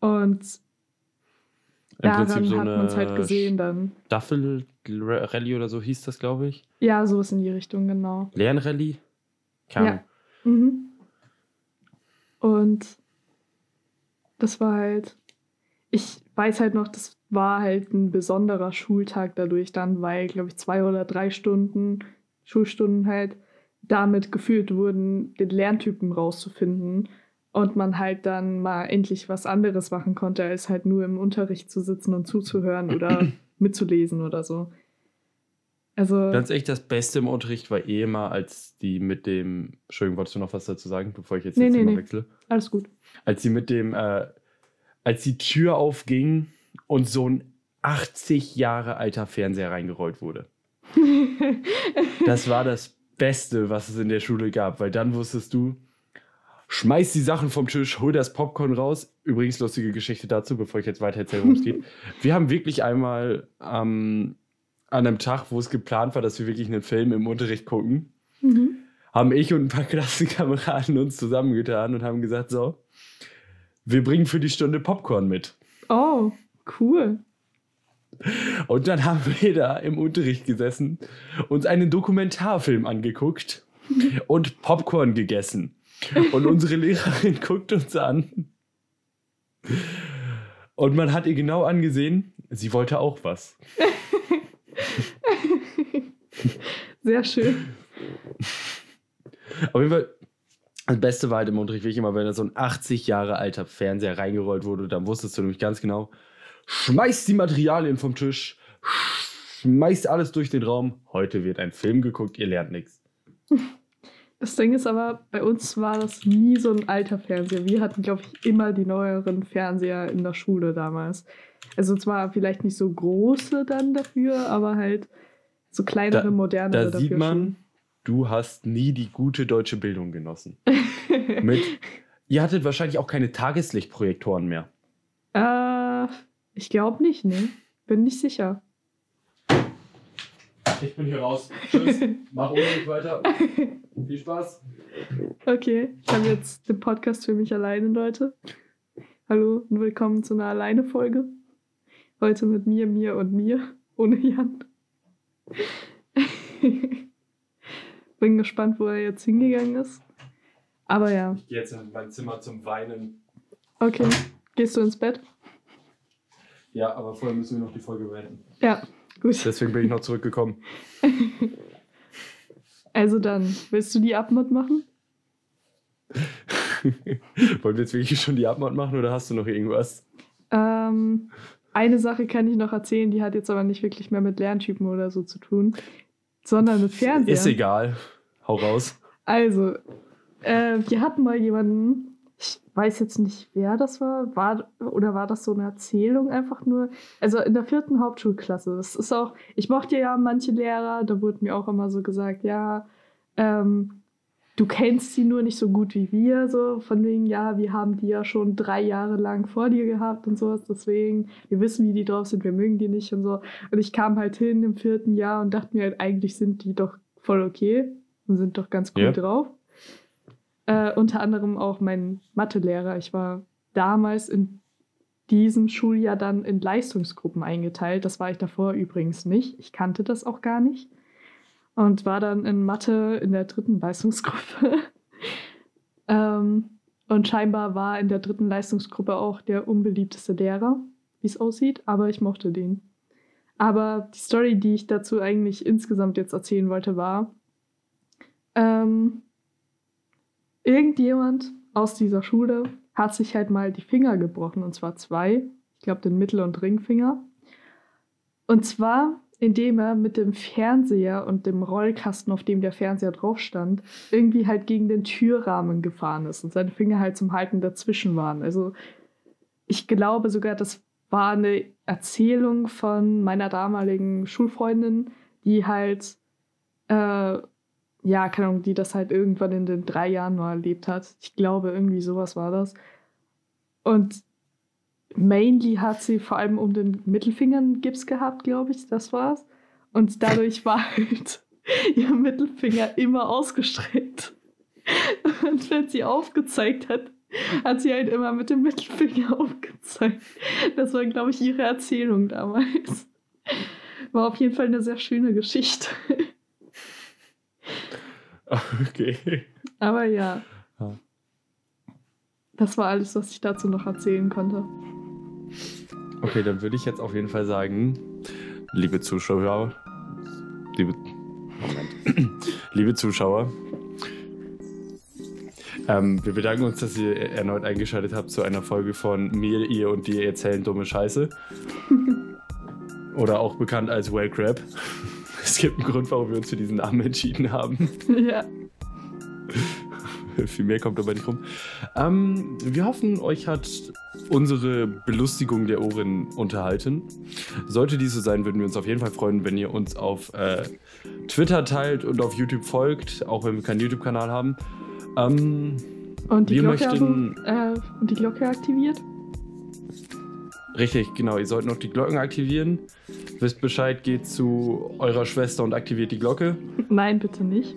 Und Im daran Prinzip so hat man es halt gesehen dann. Staffel-Rallye oder so hieß das, glaube ich. Ja, sowas in die Richtung, genau. Lernrallye? Keine Ahnung. Mhm. Und das war halt, ich weiß halt noch, das war halt ein besonderer Schultag dadurch dann, weil, glaube ich, zwei oder drei Stunden, Schulstunden halt damit geführt wurden, den Lerntypen rauszufinden und man halt dann mal endlich was anderes machen konnte, als halt nur im Unterricht zu sitzen und zuzuhören oder *clears throat* mitzulesen oder so. Also, Ganz echt, das Beste im Unterricht war eh immer, als die mit dem. Entschuldigung, wolltest du noch was dazu sagen, bevor ich jetzt Nee, das nee, nee. wechsle? alles gut. Als sie mit dem. Äh, als die Tür aufging und so ein 80 Jahre alter Fernseher reingerollt wurde. *laughs* Das war das Beste, was es in der Schule gab, weil dann wusstest du, schmeiß die Sachen vom Tisch, hol das Popcorn raus. Übrigens, lustige Geschichte dazu, bevor ich jetzt weiter erzähle, worum es geht. *laughs* Wir haben wirklich einmal ähm, an einem Tag, wo es geplant war, dass wir wirklich einen Film im Unterricht gucken, mhm. haben ich und ein paar *laughs* Klassenkameraden uns zusammengetan und haben gesagt, so, wir bringen für die Stunde Popcorn mit. Oh, cool. Und dann haben wir da im Unterricht gesessen, uns einen Dokumentarfilm angeguckt und Popcorn gegessen. Und unsere Lehrerin *laughs* guckt uns an. Und man hat ihr genau angesehen, sie wollte auch was. Sehr schön. Auf jeden Fall, das Beste war halt im Unterricht wirklich immer, wenn da so ein 80 Jahre alter Fernseher reingerollt wurde, dann wusstest du nämlich ganz genau, schmeißt die Materialien vom Tisch, schmeißt alles durch den Raum. Heute wird ein Film geguckt, ihr lernt nichts. Das Ding ist aber, bei uns war das nie so ein alter Fernseher. Wir hatten, glaube ich, immer die neueren Fernseher in der Schule damals. Also zwar vielleicht nicht so große dann dafür, aber halt so kleinere, Da- modernere Da dafür sieht man, du hast nie die gute deutsche Bildung genossen. *laughs* Mit, ihr hattet wahrscheinlich auch keine Tageslichtprojektoren mehr. Äh, ich glaube nicht, ne? Bin nicht sicher. Ich bin hier raus. Tschüss. *laughs* Mach unbedingt weiter. Viel Spaß. Okay, ich habe jetzt den Podcast für mich alleine, Leute. Hallo und willkommen zu einer Alleine-Folge. Heute mit mir, mir und mir, ohne Jan. *laughs* Bin gespannt, wo er jetzt hingegangen ist. Aber ja, Ich gehe jetzt in mein Zimmer zum Weinen. okay. Gehst du ins Bett? Ja, aber vorher müssen wir noch die Folge beenden. Ja, gut. Deswegen bin ich noch zurückgekommen. *laughs* Also dann, willst du die Abmod machen? *laughs* Wollen wir jetzt wirklich schon die Abmord machen oder hast du noch irgendwas? Ähm, eine Sache kann ich noch erzählen, die hat jetzt aber nicht wirklich mehr mit Lerntypen oder so zu tun, sondern mit Fernsehen. Ist egal. Hau raus. Also, äh, wir hatten mal jemanden, ich weiß jetzt nicht, wer das war, war oder war das so eine Erzählung einfach nur? Also in der vierten Hauptschulklasse. Das ist auch, ich mochte ja manche Lehrer, da wurde mir auch immer so gesagt, ja, ähm, du kennst sie nur nicht so gut wie wir, so von wegen, ja, wir haben die ja schon drei Jahre lang vor dir gehabt und sowas, deswegen, wir wissen, wie die drauf sind, wir mögen die nicht und so. Und ich kam halt hin im vierten Jahr und dachte mir halt, eigentlich sind die doch voll okay und sind doch ganz cool Ja. drauf. Äh, unter anderem auch mein Mathelehrer. Ich war damals in diesem Schuljahr dann in Leistungsgruppen eingeteilt. Das war ich davor übrigens nicht. Ich kannte das auch gar nicht. Und war dann in Mathe in der dritten Leistungsgruppe. *laughs* ähm, und scheinbar war in der dritten Leistungsgruppe auch der unbeliebteste Lehrer, wie es aussieht, aber ich mochte den. Aber die Story, die ich dazu eigentlich insgesamt jetzt erzählen wollte, war, ähm, irgendjemand aus dieser Schule hat sich halt mal die Finger gebrochen, und zwar zwei. Ich glaube, den Mittel- und Ringfinger. Und zwar, indem er mit dem Fernseher und dem Rollkasten, auf dem der Fernseher drauf stand, irgendwie halt gegen den Türrahmen gefahren ist und seine Finger halt zum Halten dazwischen waren. Also, ich glaube sogar, das war eine Erzählung von meiner damaligen Schulfreundin, die halt äh, ja, keine Ahnung, die das halt irgendwann in den drei Jahren mal erlebt hat. Ich glaube, irgendwie sowas war das. Und mainly hat sie vor allem um den Mittelfinger einen Gips gehabt, glaube ich, das war's. Und dadurch war halt *laughs* ihr Mittelfinger immer ausgestreckt. Und wenn sie aufgezeigt hat, hat sie halt immer mit dem Mittelfinger aufgezeigt. Das war, glaube ich, ihre Erzählung damals. War auf jeden Fall eine sehr schöne Geschichte. Okay. Aber ja. Ja. Das war alles, was ich dazu noch erzählen konnte. Okay, dann würde ich jetzt auf jeden Fall sagen, liebe Zuschauer, liebe, *clears throat* liebe Zuschauer, ähm, wir bedanken uns, dass ihr erneut eingeschaltet habt zu einer Folge von mir, ihr und dir erzählen dumme Scheiße. Oder auch bekannt als Well Crab. *laughs* Es gibt einen Grund, warum wir uns für diesen Namen entschieden haben. ja. *laughs* Viel mehr kommt aber nicht rum. Ähm, wir hoffen, euch hat unsere Belustigung der Ohren unterhalten. Sollte dies so sein, würden wir uns auf jeden Fall freuen, wenn ihr uns auf äh, Twitter teilt und auf YouTube folgt, auch wenn wir keinen YouTube-Kanal haben. Ähm, Und die, Wir Glocke, möchten- äh, und die Glocke aktiviert? richtig, genau. Ihr sollt noch die Glocken aktivieren. Wisst Bescheid, geht zu eurer Schwester und aktiviert die Glocke. *laughs* Nein, bitte nicht.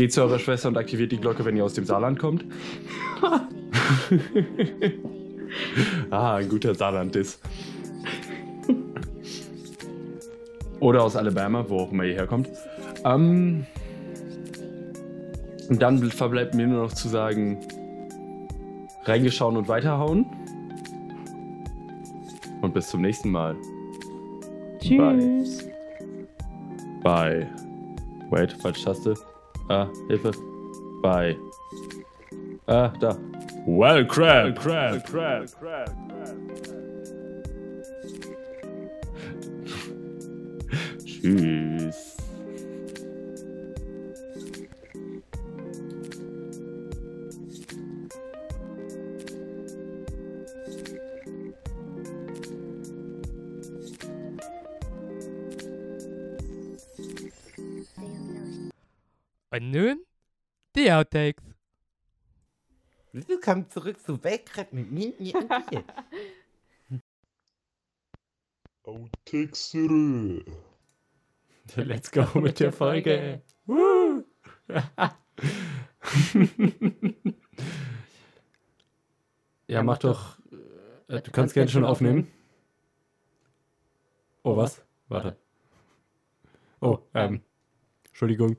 Geht zu eurer Schwester und aktiviert die Glocke, wenn ihr aus dem Saarland kommt. *laughs* ah, ein guter Saarland-Diss. Oder aus Alabama, wo auch immer ihr herkommt. Ähm, und dann verbleibt mir nur noch zu sagen, reingeschauen und weiterhauen. Und bis zum nächsten Mal. Tschüss. Bye. Wait, falsche Taste. Ah, Hilfe. Bye. Ah, da. Well, crab. crab, crab, crab, Tschüss. Und nun die Outtakes. Willkommen zurück zu Weltkrab mit Mini und dir. *laughs* Outtakes-Rö. *laughs* Let's go *laughs* mit der Folge. Woo. ja, mach doch. Äh, du kannst gerne schon aufnehmen. Oh, was? Warte. Oh, ähm. Entschuldigung.